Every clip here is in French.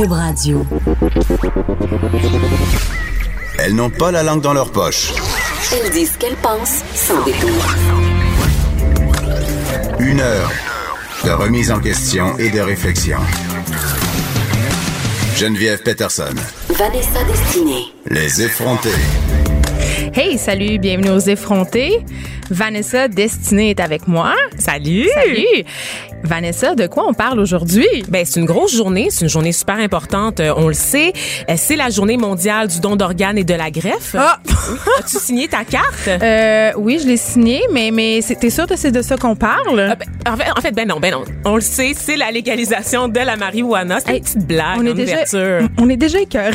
Cube Radio. Elles n'ont pas la langue dans leur poche. Elles disent ce qu'elles pensent sans détour. Une heure de remise en question et de réflexion. Geneviève Peterson. Vanessa Destinée. Les effrontés. Hey, salut, bienvenue aux effrontés. Vanessa Destinée est avec moi. Salut! Salut! Vanessa, de quoi on parle aujourd'hui? Ben, c'est une grosse journée, c'est une journée super importante, euh, on le sait. Euh, C'est la journée mondiale du don d'organes et de la greffe. Ah! As-tu signé ta carte? Euh, oui, je l'ai signé, mais, mais c'est- t'es sûr que c'est de ça qu'on parle? Ah, ben, en, fait, en fait, ben non, ben non. On le sait, c'est la légalisation de la marijuana. C'est Hey, une petite blague on est en déjà, ouverture. on est déjà écœurés.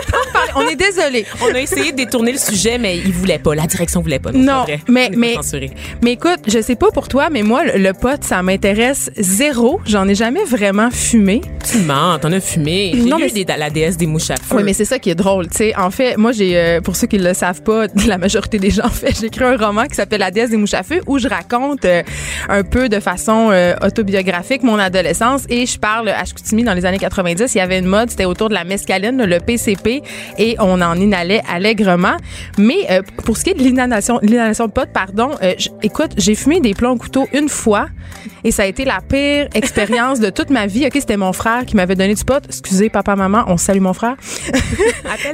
on est désolé. On a essayé de détourner le sujet, mais ils voulaient pas. La direction voulait pas. c'est Non, pas vrai. mais On est mais censurés. mais écoute, je sais pas pour toi, mais moi le, le pot ça m'intéresse zéro. J'en ai jamais vraiment fumé. Tu mens, t'en as fumé. J'ai Non, mais des- la déesse des mouches à feu. Oui, mais c'est ça qui est drôle, tu sais. En fait, moi, j'ai, euh, pour ceux qui le savent pas, la majorité des gens, en fait, j'ai écrit un roman qui s'appelle La déesse des mouches à feu où je raconte euh, un peu de façon euh, autobiographique mon adolescence et je parle à Chicoutimi dans les années 90. Il y avait une mode, c'était autour de la mescaline, le PCP, et on en inhalait allègrement. Mais pour ce qui est de l'inhalation, l'inhalation de pot, pardon, écoute, j'ai fumé des plombs au couteau une fois et ça a été la pire expérience de toute ma vie. Ok, c'était mon frère qui m'avait donné du pot. Excusez, papa, maman, on salue mon frère.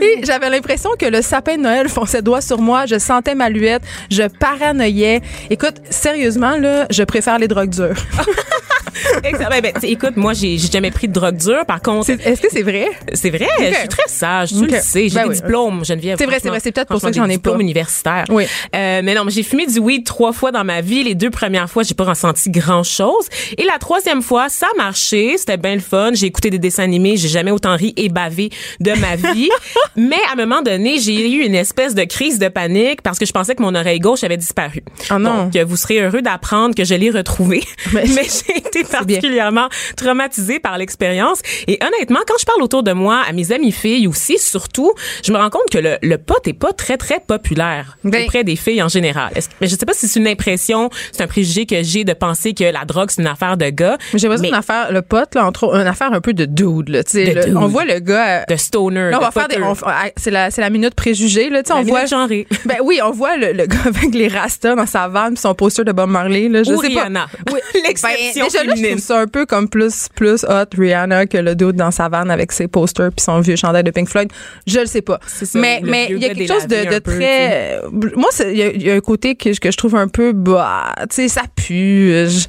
Et j'avais l'impression que le sapin de Noël fonçait doigt sur moi. Je sentais ma luette. Je paranoïais. Écoute, sérieusement, là, je préfère les drogues dures. Ben, ben, écoute, moi, j'ai jamais pris de drogue dure. Par contre, Est-ce que c'est vrai? C'est vrai, je suis très sage, tu le sais. J'ai Ben des oui. diplômes, Geneviève. C'est vrai, c'est vrai, c'est peut-être pour ça que j'en ai pas. universitaires. Oui. Euh, mais non, j'ai fumé du weed trois fois dans ma vie. Les deux premières fois, j'ai pas ressenti grand chose. Et la troisième fois, ça a marché. C'était bien le fun. J'ai écouté des dessins animés. J'ai jamais autant ri et bavé de ma vie. mais à un moment donné, j'ai eu une espèce de crise de panique parce que je pensais que mon oreille gauche avait disparu. Oh non. Donc, euh, vous serez heureux d'apprendre que je l'ai retrouvée. Mais- mais j'ai été. Particulièrement traumatisée par l'expérience. Et honnêtement, quand je parle autour de moi, à mes amis filles aussi, surtout, je me rends compte que le, le pot est pas très, très populaire Ben- auprès des filles en général. Mais je sais pas si c'est une impression, c'est un préjugé que j'ai de penser que la drogue, c'est une affaire de gars. J'ai l'impression Mais une affaire, le pote, là, entre une affaire un peu de dude, là. Tu sais, on voit le gars. euh, de stoner, Là, on va faire des. ah, C'est la, c'est la minute préjugée, là. Tu sais, on voit. Ben oui, on voit le, le gars avec les rastas dans sa vanne pis son poster de Bob Marley, là. Je Ou sais Rihanna. pas. Oui. L'exception Ben, déjà là, je féminine. trouve ça un peu comme plus, plus hot Rihanna que le dude dans sa vanne avec ses posters puis son vieux chandail de Pink Floyd. Je le sais pas. ça, mais mais il y a quelque chose de, de peu, très. moi, il y, y a un côté que, que je trouve un peu bah, tu sais, ça pue. Je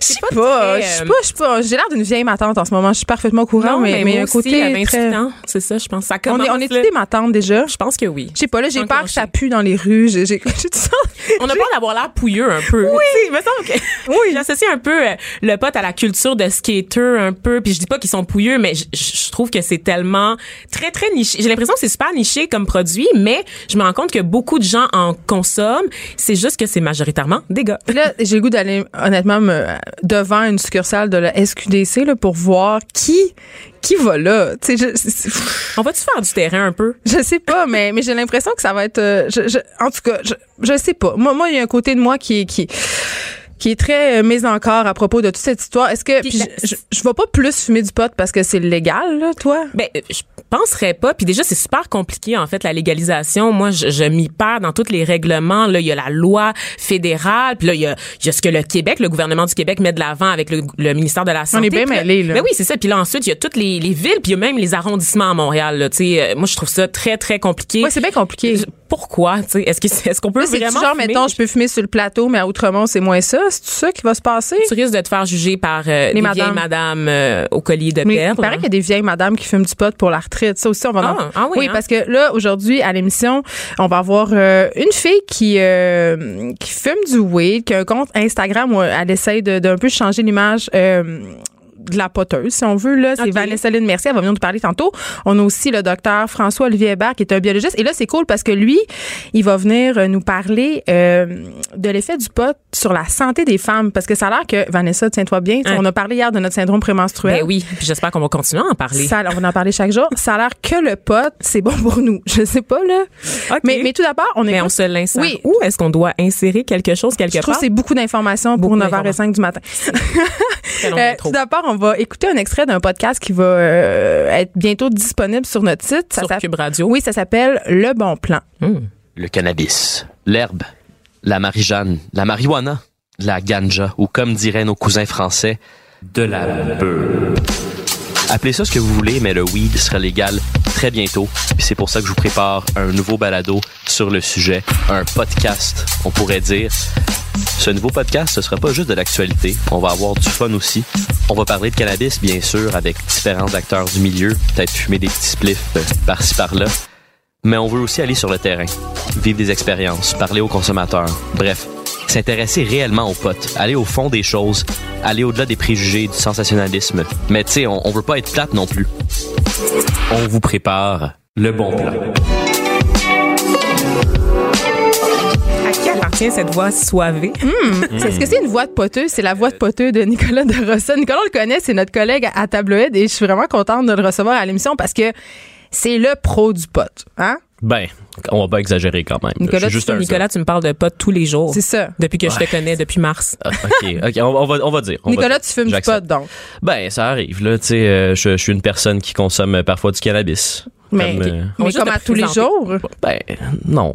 je sais pas Je sais pas. Je sais pas. J'ai l'air d'une vieille matante en ce moment. Je suis parfaitement au courant, Non, mais mais, mais un côté à 28 très. ans, c'est ça, je pense. Ça On commence, est, on est là. tous des matantes déjà? Je pense que oui. Je sais pas, là, j'ai peur que ça pue dans les rues. J'ai tout ça. On a peur d'avoir l'air pouilleux un peu. Oui. Il me semble que oui. j'associe un peu euh, le pote à la culture de skater un peu. Puis je dis pas qu'ils sont pouilleux, mais je, je trouve que c'est tellement très très niché. J'ai l'impression que c'est super niché comme produit, mais je me rends compte que beaucoup de gens en consomment. C'est juste que c'est majoritairement des gars. Là, j'ai le goût d'aller, honnêtement, me, devant une succursale de la SQDC là, pour voir qui qui va là? Je, On va-tu faire du terrain un peu? je sais pas, mais, mais j'ai l'impression que ça va être... euh, je, je- en tout cas, je, je sais pas. Moi, moi, il y a un côté de moi qui est... Qui, qui est très euh, mise encore à propos de toute cette histoire. Est-ce que Puis je, je, je vais pas plus fumer du pot parce que c'est légal là, toi? Ben, euh, je penserais pas. Puis déjà, c'est super compliqué en fait la légalisation. Moi, je, je m'y perds dans tous les règlements. Là, il y a la loi fédérale. Puis là, il y a, il y a ce que le Québec, le gouvernement du Québec met de l'avant avec le, le ministère de la santé. est bien mêlés, là. Ben oui, c'est ça. Puis là, ensuite, il y a toutes les, les villes, puis il y a même les arrondissements à Montréal. Là, Tu sais, euh, moi, je trouve ça très très compliqué. Ouais, c'est bien compliqué. Pourquoi Tu sais, Est-ce que est-ce qu'on peut Là, c'est vraiment genre fumer? mettons, je peux fumer sur le plateau, mais à Outremont, c'est moins ça. C'est ça qui va se passer? Tu risques de te faire juger par euh, des madames. vieilles madames euh, au collier de Mais perles. il paraît qu'il y a des vieilles madames qui fument du pot pour la retraite. Ça aussi, on va en... Ah, ah oui, hein? parce que là, aujourd'hui, à l'émission, on va avoir euh, une fille qui euh, qui fume du weed, qui a un compte Instagram où elle essaye de- d'un peu changer l'image de la poteuse, si on veut. Là, c'est. Vanessa Lynn Mercier. Elle va venir nous parler tantôt. On a aussi le docteur François-Olivier Hébert, qui est un biologiste. Et là, c'est cool parce que lui, il va venir euh, nous parler euh, de l'effet du pot sur la santé des femmes. Parce que ça a l'air que, Vanessa, tiens-toi bien, Hein? on a parlé hier de notre syndrome prémenstruel. Ben oui, puis j'espère qu'on va continuer à en parler. Ça, on va en parler chaque jour. Ça a l'air que le pot, c'est bon pour nous. Je sais pas, là. OK. Mais, mais tout d'abord, on est. Mais on se l'insère. Oui. Où est-ce qu'on doit insérer quelque chose quelque je trouve part? que c'est beaucoup d'informations pour Beaucoup 9h05 du matin. Euh, tout d'abord, on on va écouter un extrait d'un podcast qui va euh, être bientôt disponible sur notre site. Sur s'appelle- Cube Radio. Oui, ça s'appelle Le Bon Plan. le cannabis, l'herbe, la marijuana, la marijuana, la ganja, ou comme diraient nos cousins français, de la beurre. Appelez ça ce que vous voulez, mais le weed sera légal très bientôt. C'est pour ça que je vous prépare un nouveau balado sur le sujet, un podcast, on pourrait dire. Ce nouveau podcast, ce sera pas juste de l'actualité. On va avoir du fun aussi. On va parler de cannabis, bien sûr, avec différents acteurs du milieu, peut-être fumer des petits spliffs euh, par-ci par-là. Mais on veut aussi aller sur le terrain, vivre des expériences, parler aux consommateurs. Bref, s'intéresser réellement aux potes, aller au fond des choses, aller au-delà des préjugés, du sensationnalisme. Mais tu sais, on, on veut pas être plate non plus. On vous prépare le bon plan. À qui appartient cette voix soivée? C'est- Est-ce que c'est une voix de poteux? C'est la voix de poteux de Nicolas de Rossa. Nicolas, on le connaît, c'est notre collègue à Tabloïd et je suis vraiment contente de le recevoir à l'émission parce que c'est le pro du pot. Hein? Ben, on va pas exagérer quand même. Nicolas, tu, Nicolas, me parles de potes tous les jours. C'est ça. Depuis que je te connais, depuis mars. Ah, ok, ok, on, on va, on va dire. on va Nicolas, dire. tu fumes du pot, donc. Ben, ça arrive, là, tu sais, euh, je, je suis une personne qui consomme parfois du cannabis. Mais, Comme, euh, mais comme à tous les jours? ben, non,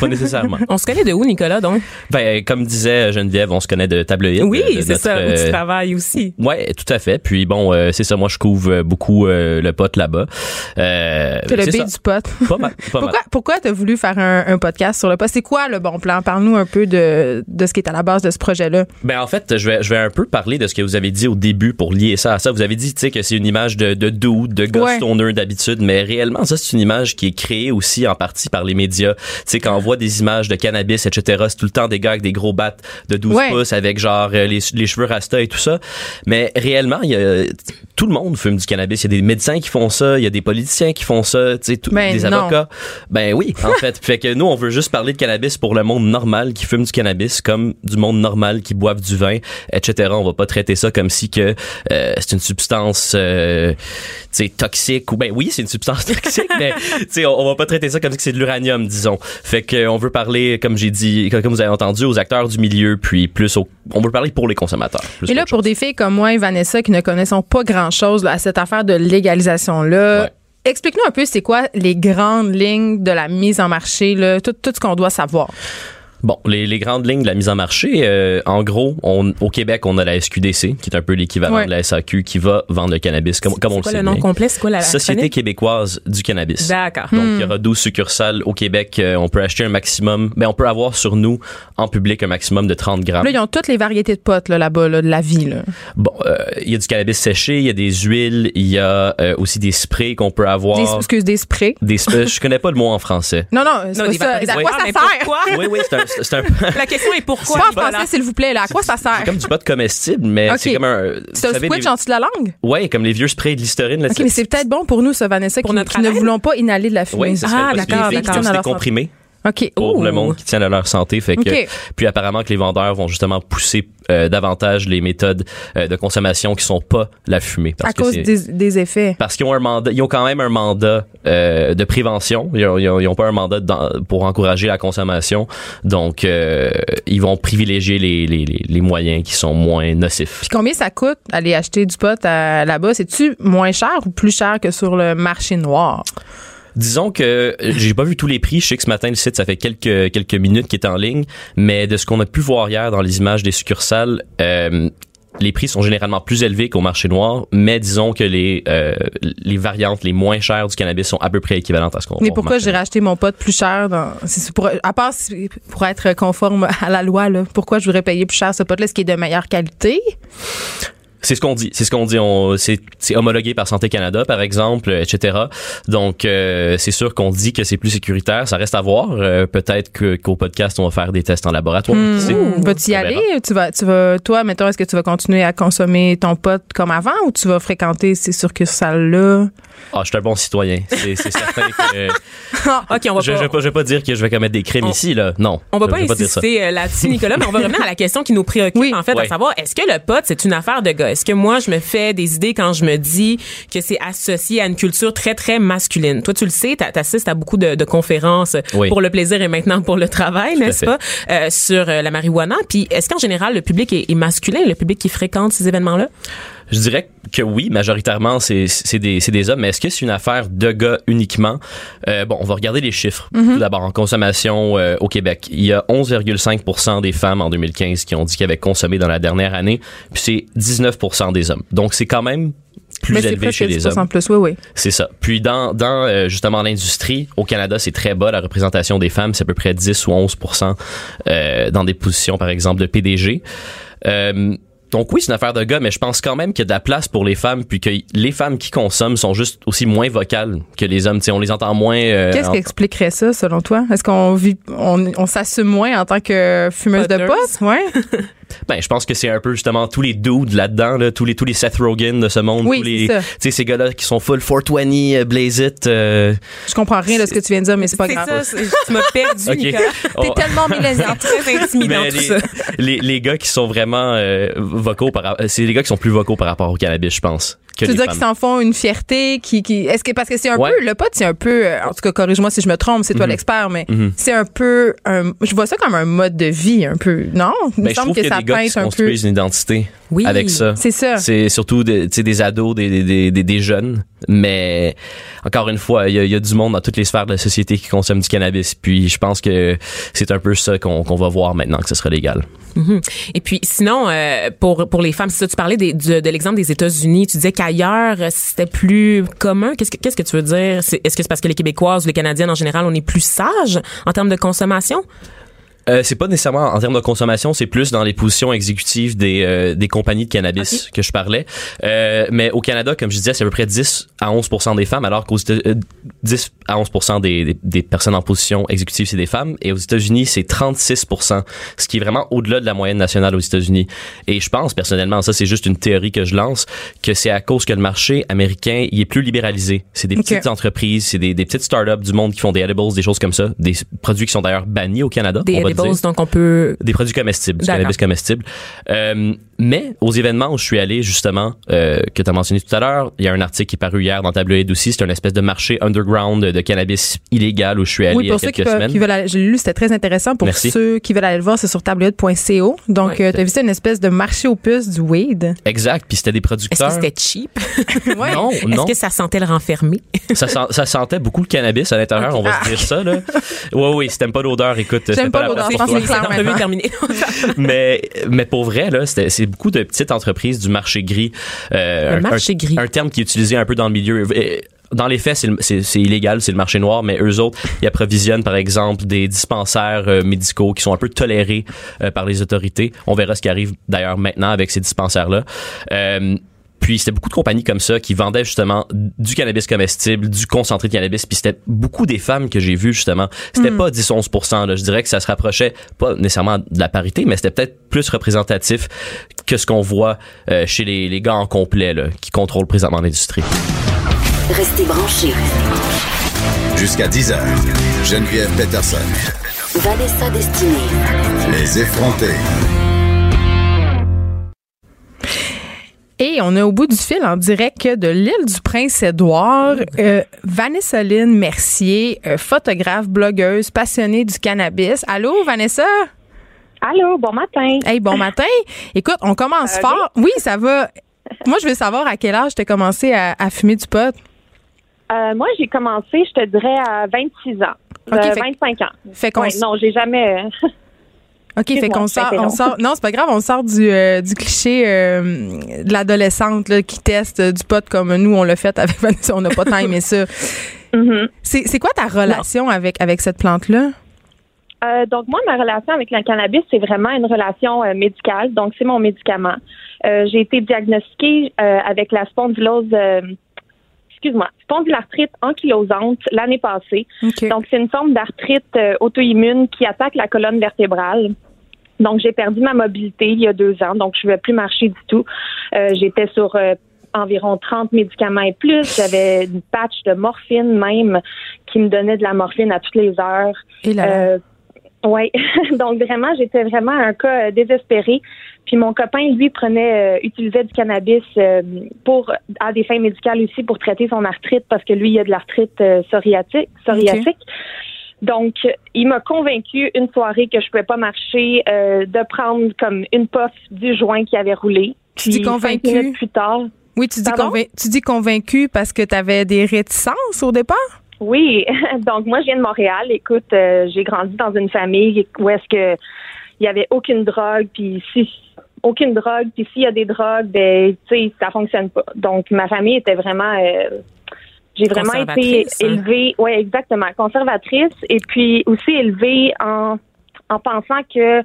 pas nécessairement. On se connaît de où, Nicolas, donc? Ben, comme disait Geneviève, on se connaît de tabloïd. Oui, de c'est ça, où euh, tu travailles aussi. Ouais, tout à fait. Puis bon, euh, c'est ça. Moi, je couvre euh, beaucoup euh, le pot là-bas. Euh, C'est le B du pot. Pas mal. Pas mal. Pourquoi, pourquoi t'as voulu faire un, un podcast sur le pot? C'est quoi le bon plan? Parle-nous un peu de, de ce qui est à la base de ce projet-là. Ben en fait, je vais je vais un peu parler de ce que vous avez dit au début pour lier ça à ça. Vous avez dit tu sais que c'est une image de de dude, de gars Ouais. d'habitude, mais réellement ça c'est une image qui est créée aussi en partie par les médias. Tu sais quand on voit des images de cannabis etc, c'est tout le temps des gars avec des gros battes de 12 Ouais. pouces avec genre euh, les, les cheveux rasta et tout ça. Mais réellement, il y a tout le monde fume du cannabis. Il y a des médecins qui font ça, il y a des politiciens qui font ça, tu sais tout- Ben, des non. avocats. Ben oui, en fait. Fait que nous, on veut juste parler de cannabis pour le monde normal qui fume du cannabis, comme du monde normal qui boive du vin, etc. On va pas traiter ça comme si que euh, c'est une substance, euh, tu sais, toxique ou ben oui, c'est une substance toxique, mais tu sais, on, on va pas traiter ça comme si c'est de l'uranium, disons. Fait que on veut parler, comme j'ai dit, comme vous avez entendu, aux acteurs du milieu, puis plus au, on veut parler pour les consommateurs. Et là, pour chose. des filles comme moi et Vanessa qui ne connaissons pas grand-chose à cette affaire de légalisation-là, Ouais. explique-nous un peu c'est quoi les grandes lignes de la mise en marché, là, tout, tout ce qu'on doit savoir? Bon, les, les grandes lignes de la mise en marché, euh, en gros, on, au Québec, on a la SQDC, qui est un peu l'équivalent Ouais. de la SAQ, qui va vendre le cannabis, comme, comme on C'est le quoi sait le nom bien. complet? C'est quoi la Société québécoise du cannabis. D'accord. Donc, Hmm. il y aura 12 succursales au Québec. Euh, on peut acheter un maximum, ben, on peut avoir sur nous, en public, un maximum de 30 grammes. Là, ils ont toutes les variétés de potes là, là-bas, là, de la vie. Là. Bon, euh, il y a du cannabis séché, il y a des huiles, il y a euh, aussi des sprays qu'on peut avoir. Des, excuse, des sprays. Des je connais pas le mot en français. Non, non, c'est des ça. À quoi ça mais sert? pourquoi? Oui, oui, c'est un, c'est un, La question est pourquoi? Pas en français, s'il vous plaît. Là. À quoi ça sert? c'est comme du pot comestible, mais c'est comme un. C'est un les- en dessous de la langue? Ouais, comme les vieux sprays de Listerine. Là, OK, mais c'est peut-être bon pour nous, ça, Vanessa, Pour qui, notre qui ne voulons pas inhaler de la fumée. Oui, c'est Ah, d'accord, d'accord. ont des pour Oh. le monde qui tient à leur santé. Fait que. Puis apparemment que les vendeurs vont justement pousser euh, davantage les méthodes euh, de consommation qui sont pas la fumée. Parce À que cause des, des effets. parce qu'ils ont un mandat, ils ont quand même un mandat euh, de prévention. Ils ont, ils ont- ils ont pas un mandat pour encourager la consommation. Donc, euh, ils vont privilégier les, les, les, les moyens qui sont moins nocifs. Puis combien ça coûte aller acheter du pot là-bas? C'est-tu moins cher ou plus cher que sur le marché noir? Disons que j'ai pas vu tous les prix. Je sais que ce matin le site ça fait quelques quelques minutes qu'il est en ligne, mais de ce qu'on a pu voir hier dans les images des succursales. euh, les prix sont généralement plus élevés qu'au marché noir, mais disons que les euh, les variantes les moins chères du cannabis sont à peu près équivalentes à ce qu'on Mais pourquoi j'ai racheté mon pot plus cher? Dans, pour, à part pour être conforme à la loi, là, pourquoi je voudrais payer plus cher ce pot-là? Est-ce qui est de meilleure qualité? C'est ce qu'on dit. C'est ce qu'on dit. On, c'est, c'est homologué par Santé Canada, par exemple, etc. Donc, euh, c'est sûr qu'on dit que c'est plus sécuritaire. Ça reste à voir. Euh, peut-être que, qu'au podcast, on va faire des tests en laboratoire. Mmh. Vas-tu y On aller? Tu vas, tu vas, toi, mettons, est-ce que tu vas continuer à consommer ton pot comme avant ou tu vas fréquenter ces succursales-là? Ah, je suis un bon citoyen. C'est, c'est certain que... OK, on va je, pas... je, vais pas, je vais pas dire que je vais commettre des crimes On- ici, là. Non. On va Je pas insister euh, là-dessus, Nicolas, mais on va revenir à la question qui nous préoccupe, Oui. en fait, Ouais. à savoir, est-ce que le pot, c'est une affaire de gars? Est-ce que moi, je me fais des idées quand je me dis que c'est associé à une culture très, très masculine? Toi, tu le sais, t'a- t'assistes à beaucoup de, de conférences Oui. pour le plaisir et maintenant pour le travail, n'est-ce pas, euh, sur euh, la marijuana. Puis, est-ce qu'en général, le public est, est masculin, le public qui fréquente ces événements-là? Je dirais que oui, majoritairement, c'est des, des hommes. Mais est-ce que c'est une affaire de gars uniquement? Euh, bon, on va regarder les chiffres. Mhm. Tout d'abord, en consommation euh, au Québec, il y a 11,5% des femmes en 2015 qui ont dit qu'elles avaient consommé dans la dernière année. Puis c'est 19% des hommes. Donc, c'est quand même plus Mais élevé chez les 10% hommes. plus, oui, oui. C'est ça. Puis dans, dans euh, justement l'industrie, au Canada, c'est très bas la représentation des femmes, c'est à peu près 10 ou 11% euh, dans des positions, par exemple, de PDG. Euh, donc oui, c'est une affaire de gars, mais je pense quand même qu'il y a de la place pour les femmes, puis que les femmes qui consomment sont juste aussi moins vocales que les hommes. T'sais, on les entend moins. euh, Qu'est-ce en- qui expliquerait ça, selon toi? Est-ce qu'on vit, on, on s'assume moins en tant que fumeuse de potes? Ouais. Ben, je pense que c'est un peu justement tous les dudes là-dedans, là, tous les tous les Seth Rogen de ce monde, Oui, tous les, c'est ça. tu sais, ces gars-là qui sont full 420, euh, blaze it. euh, Je comprends rien de ce que tu viens de dire, mais c'est pas C'est grave. ça, c'est- tu m'as perdu, ok. Nicolas. Oh. T'es tellement millénaire. Très intimidant Mais tout les, ça. les, les gars qui sont vraiment euh, vocaux par rapport- c'est les gars qui sont plus vocaux par rapport au cannabis, je pense. Que Tu veux dire qu'ils s'en font une fierté qui, qui est-ce que parce que c'est un Ouais. peu le pot c'est un peu euh, en tout cas corrige-moi si je me trompe c'est toi Mhm. l'expert mais Mhm. c'est un peu un, je vois ça comme un mode de vie un peu non? Il me Ben, je semble trouve que qu'il y a ça des gars qui peinte se un peu une identité Oui. avec ça. c'est ça C'est surtout des, tu sais, des ados, des, des, des, des jeunes. Mais encore une fois, il y a, il y a du monde dans toutes les sphères de la société qui consomme du cannabis. Puis je pense que c'est un peu ça qu'on qu'on va voir maintenant que ce sera légal. Mhm. Et puis sinon, euh, pour pour les femmes, ça, tu parlais des- de, de l'exemple des États-Unis. Tu disais qu'ailleurs c'était plus commun. Qu'est-ce que qu'est-ce que tu veux dire? Est-ce que c'est parce que les Québécoises ou les Canadiennes en général, on est plus sages en termes de consommation? Euh, c'est pas nécessairement en termes de consommation, c'est plus dans les positions exécutives des, euh, des compagnies de cannabis que je parlais. Euh, mais au Canada, comme je disais, c'est à peu près 10 à 11 des femmes, alors qu'aux Éta- euh, 10 à 11 des, des, des personnes en position exécutive, c'est des femmes. Et aux États-Unis, c'est 36% ce qui est vraiment au-delà de la moyenne nationale aux États-Unis. Et je pense, personnellement, ça c'est juste une théorie que je lance, que c'est à cause que le marché américain, il est plus libéralisé. C'est des petites entreprises, c'est des, des petites startups du monde qui font des edibles, des choses comme ça, des produits qui sont d'ailleurs bannis au Canada. Des on va donc on peut. Des produits comestibles, du cannabis comestible. Euh, mais aux événements où je suis allé, justement, euh, que tu as mentionné tout à l'heure, il y a un article qui est paru hier dans Tabloïd aussi. C'est une espèce de marché underground de cannabis illégal où je suis allé oui, il y a pour ceux qui quelques veulent, semaines. qui veulent aller, je l'ai lu, c'était très intéressant. Pour Merci. ceux qui veulent aller le voir, c'est sur tableaude.co. Donc, Ouais. euh, t'as vu ça, une espèce de marché aux puces du weed? Exact. Puis c'était des Est-ce producteurs. que c'était cheap? Ouais. Non, Est-ce non. que ça sentait le renfermé? Ça, sent- ça sentait beaucoup le cannabis à l'intérieur, on va se dire ça, là. Ouais, oui, si t'aimes pas l'odeur, écoute, J'aime pas la l'odeur, place je pour pense toi. que c'est terminée. mais mais pour vrai là c'était c'est beaucoup de petites entreprises du marché gris euh, Le marché un, gris. un terme qui est utilisé un peu dans le milieu dans les faits, c'est le- c'est c'est illégal, c'est le marché noir, mais eux autres, ils approvisionnent, par exemple, des dispensaires euh, médicaux qui sont un peu tolérés euh, par les autorités. On verra ce qui arrive d'ailleurs maintenant avec ces dispensaires-là. Euh, puis c'était beaucoup de compagnies comme ça qui vendaient justement du cannabis comestible, du concentré de cannabis. Puis c'était beaucoup des femmes que j'ai vues justement. C'était pas 10-11 là. Je dirais que ça se rapprochait pas nécessairement de la parité, mais c'était peut-être plus représentatif que ce qu'on voit euh, chez les, les gars en complet là, qui contrôlent présentement l'industrie. Restez branchés. Jusqu'à 10 heures. Geneviève Peterson. Vanessa Destinée. Les effrontés. Et on est au bout du fil en direct de l'île du Prince-Édouard. Euh, Vanessa Lynn Mercier, euh, photographe, blogueuse, passionnée du cannabis. Allô, Vanessa? Allô, bon matin. Hey, bon matin. Écoute, on commence fort. Oui, ça va. Moi, je veux savoir à quel âge tu as commencé à, à fumer du pot. Euh, moi, j'ai commencé, je te dirais, à 26 ans. Ok, fait- 25 ans. Fait qu'on Ouais, non, j'ai jamais. OK, fait qu'on sort, on sort. Non, c'est pas grave, on sort du, euh, du cliché euh, de l'adolescente qui teste du pot comme nous, on l'a fait avec Vanessa. On n'a pas tant aimé ça. mhm. C'est c'est quoi ta relation avec, avec cette plante-là? Euh, donc, moi, ma relation avec le cannabis, c'est vraiment une relation euh, médicale. Donc, c'est mon médicament. Euh, j'ai été diagnostiquée avec la spondylose. Excuse-moi, spondylarthrite ankylosante l'année passée. Donc, c'est une forme d'arthrite euh, auto-immune qui attaque la colonne vertébrale. Donc, j'ai perdu ma mobilité il y a deux ans, donc je ne vais plus marcher du tout. Euh, J'étais sur euh, environ 30 médicaments et plus. J'avais une patch de morphine même qui me donnait de la morphine à toutes les heures. Et là, oui, donc vraiment, j'étais vraiment un cas euh, désespéré. Puis mon copain, lui, prenait, euh, utilisait du cannabis euh, pour à des fins médicales aussi pour traiter son arthrite parce que lui, il a de l'arthrite euh, psoriatique. psoriatique. Donc, il m'a convaincu une soirée que je pouvais pas marcher, euh, de prendre comme une puff du joint qui avait roulé. Tu dis convaincu? plus tard. Oui, tu dis, tu dis convaincu parce que tu avais des réticences au départ? Oui. Donc, moi, je viens de Montréal. Écoute, euh, j'ai grandi dans une famille où est-ce que il y avait aucune drogue, puis si aucune drogue, puis s'il y a des drogues, ben, tu sais, ça fonctionne pas. Donc, ma famille était vraiment euh, j'ai vraiment été hein? élevée, oui, exactement, conservatrice, et puis aussi élevée en, en pensant que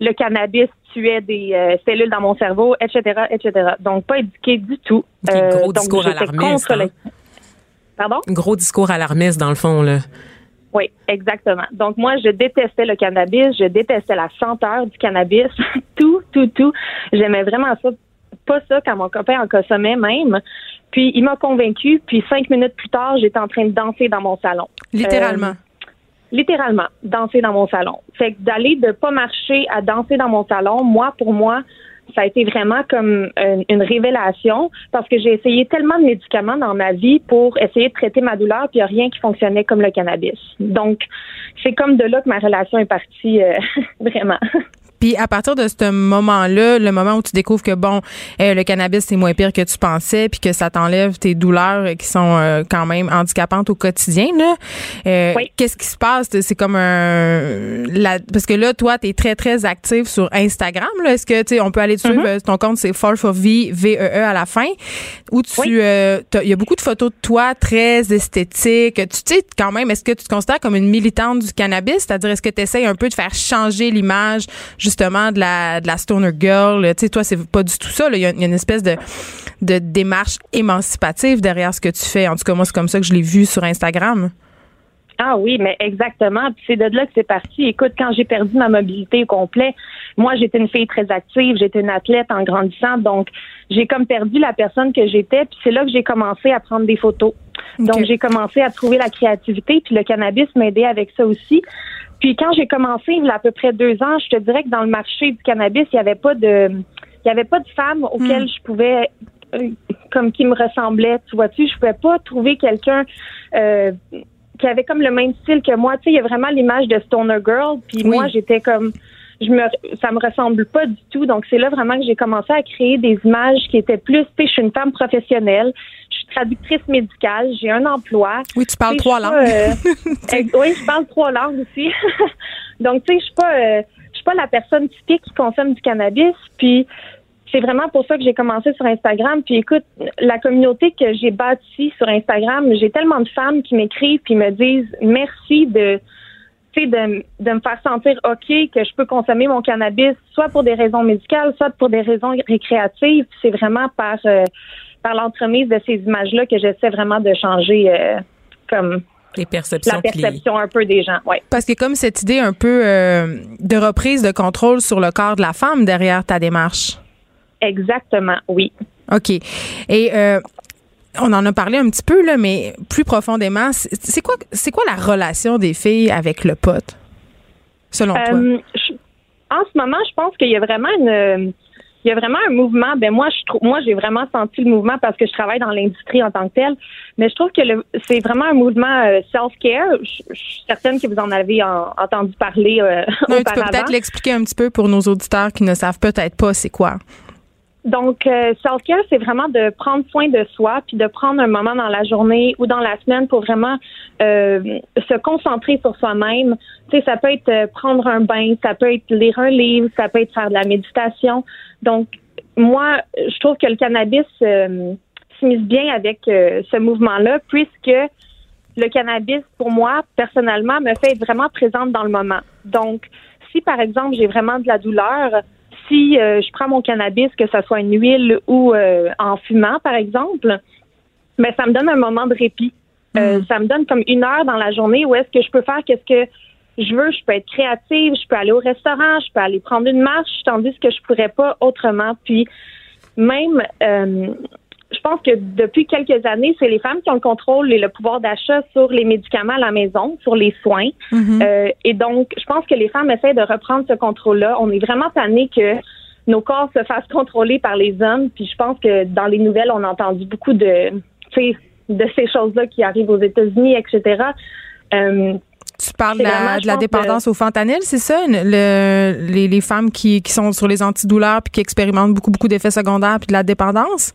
le cannabis tuait des euh, cellules dans mon cerveau, etc., etc. Donc, pas éduquée du tout. Gros alarmiste. Hein? Pardon? Gros discours alarmiste, dans le fond, là. Oui, exactement. Donc, moi, je détestais le cannabis, je détestais la senteur du cannabis, tout, tout, tout. J'aimais vraiment ça, pas ça quand mon copain en consommait même. Puis il m'a convaincu. Puis cinq minutes plus tard, j'étais en train de danser dans mon salon. Littéralement. Euh, littéralement, danser dans mon salon. Fait que d'aller de pas marcher à danser dans mon salon, moi, pour moi, ça a été vraiment comme une, révélation parce que j'ai essayé tellement de médicaments dans ma vie pour essayer de traiter ma douleur, puis il n'y a rien qui fonctionnait comme le cannabis. Donc, c'est comme de là que ma relation est partie, euh, vraiment. Puis à partir de ce moment-là, le moment où tu découvres que bon, euh, le cannabis c'est moins pire que tu pensais, puis que ça t'enlève tes douleurs qui sont euh, quand même handicapantes au quotidien, là. Euh, qu'est-ce qui se passe? C'est comme un la, parce que là, toi, tu es très très active sur Instagram. Là. Est-ce que tu sais, on peut aller suivre mm-hmm. ton compte, c'est for V V E E à la fin, où tu, il y a beaucoup de photos de toi très esthétiques. Tu sais quand même, est-ce que tu te considères comme une militante du cannabis, c'est-à-dire est-ce que tu essaies un peu de faire changer l'image justement de la, de la stoner girl. Tu sais, toi, c'est pas du tout ça. Il y, a une espèce de, de démarche émancipative derrière ce que tu fais. En tout cas, moi, c'est comme ça que je l'ai vu sur Instagram. Ah oui, mais exactement. c'est de là que c'est parti. Écoute, quand j'ai perdu ma mobilité au complet, moi j'étais une fille très active, j'étais une athlète en grandissant, donc j'ai comme perdu la personne que j'étais. Puis c'est là que j'ai commencé à prendre des photos. Donc j'ai commencé à trouver la créativité, puis le cannabis m'aidait avec ça aussi. Puis quand j'ai commencé, il y a à peu près deux ans, je te dirais que dans le marché du cannabis, il n'y avait pas de, il y avait pas de femmes auxquelles hmm. je pouvais, euh, comme qui me ressemblait. Tu vois-tu, je pouvais pas trouver quelqu'un euh, qui avait comme le même style que moi. Tu sais, il y a vraiment l'image de stoner girl. Puis moi, j'étais comme je me ça me ressemble pas du tout. Donc c'est là vraiment que j'ai commencé à créer des images qui étaient plus, tu sais, je suis une femme professionnelle, suis traductrice médicale, j'ai un emploi. Oui, tu parles trois langues. Euh, oui, je parle trois langues aussi. Donc tu sais, je suis pas euh, je suis pas la personne typique qui consomme du cannabis, puis c'est vraiment pour ça que j'ai commencé sur Instagram. Puis écoute, la communauté que j'ai bâtie sur Instagram, j'ai tellement de femmes qui m'écrivent puis me disent merci de de, de me faire sentir OK que je peux consommer mon cannabis, soit pour des raisons médicales, soit pour des raisons récréatives. C'est vraiment par, euh, par l'entremise de ces images-là que j'essaie vraiment de changer euh, comme les perceptions la perception un peu des gens. Ouais. Parce que comme cette idée un peu euh, de reprise de contrôle sur le corps de la femme derrière ta démarche. Exactement, oui. OK. Et on en a parlé un petit peu là, mais plus profondément, c'est quoi, c'est quoi la relation des filles avec le pote, selon toi? Euh, En ce moment, je pense qu'il y a vraiment une, il y a vraiment un mouvement. Ben moi, je trouve, moi, j'ai vraiment senti le mouvement parce que je travaille dans l'industrie en tant que telle. Mais je trouve que c'est vraiment un mouvement euh, self-care. Je, suis certaine que vous en avez entendu parler euh, non, Tu peux peut-être l'expliquer un petit peu pour nos auditeurs qui ne savent peut-être pas c'est quoi. Donc, euh, self-care, c'est vraiment de prendre soin de soi, puis de prendre un moment dans la journée ou dans la semaine pour vraiment euh, se concentrer sur soi-même. Tu sais, ça peut être euh, prendre un bain, ça peut être lire un livre, ça peut être faire de la méditation. Donc, moi, je trouve que le cannabis euh, s'immisce bien avec ce mouvement-là, puisque le cannabis, pour moi, personnellement, me fait être vraiment présente dans le moment. Donc, si par exemple j'ai vraiment de la douleur, si euh, je prends mon cannabis, que ce soit une huile ou euh, en fumant, par exemple, mais ça me donne un moment de répit. Euh, mm. ça me donne comme une heure dans la journée où est-ce que je peux faire qu'est-ce que je veux. Je peux être créative, je peux aller au restaurant, je peux aller prendre une marche, tandis que je pourrais pas autrement. Puis même pense que depuis quelques années, c'est les femmes qui ont le contrôle et le pouvoir d'achat sur les médicaments à la maison, sur les soins. Mm-hmm. Euh, et donc, je pense que les femmes essaient de reprendre ce contrôle-là. On est vraiment tanné que nos corps se fassent contrôler par les hommes. Puis je pense que dans les nouvelles, on a entendu beaucoup de, de ces choses-là qui arrivent aux États-Unis, etc. Euh, Tu parles de la, vraiment, de je la pense, dépendance au fentanyl, c'est ça? Le, les, les femmes qui, qui sont sur les antidouleurs puis qui expérimentent beaucoup, beaucoup d'effets secondaires puis de la dépendance?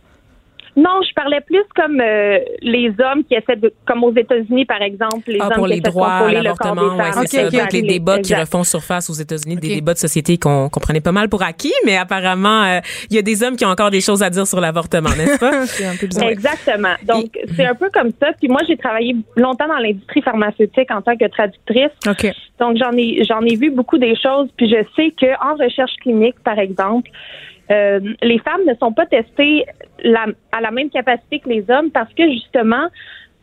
Non, je parlais plus comme euh, les hommes qui essaient de, comme aux États-Unis par exemple, les Ah, hommes pour qui les essaient de droits l'avortement, ouais, c'est ça. Ok, ok, Donc, les Exact. débats qui Exact. refont surface aux États-Unis, des débats de société qu'on qu'on prenait pas mal pour acquis, mais apparemment, euh, il y a des hommes qui ont encore des choses à dire sur l'avortement, n'est-ce pas? C'est un peu bizarre. Exactement. Donc, c'est un peu comme ça. Puis moi, j'ai travaillé longtemps dans l'industrie pharmaceutique en tant que traductrice. OK. Donc, j'en ai, j'en ai vu beaucoup des choses. Puis je sais qu'en recherche clinique, par exemple, euh, les femmes ne sont pas testées à la même capacité que les hommes parce que justement,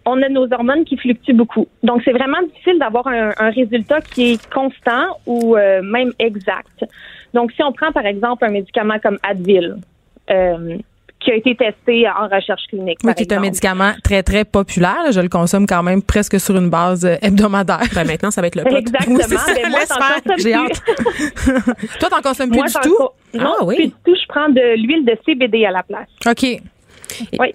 on a nos hormones qui fluctuent beaucoup. Donc, c'est vraiment difficile d'avoir un, un résultat qui est constant ou euh, même exact. Donc, si on prend par exemple un médicament comme Advil, euh, qui a été testé en recherche clinique. Oui, qui est un médicament très, très populaire. là. Je le consomme quand même presque sur une base euh, hebdomadaire. Ben, maintenant, ça va être le pot. Exactement. Oui, c'est ça, Ben, moi, laisse j'en faire. J'ai plus. hâte. Toi, t'en consommes plus Moi, du tout? co- Non, Ah oui. plus du tout. Je prends de l'huile de CBD à la place. OK. Oui.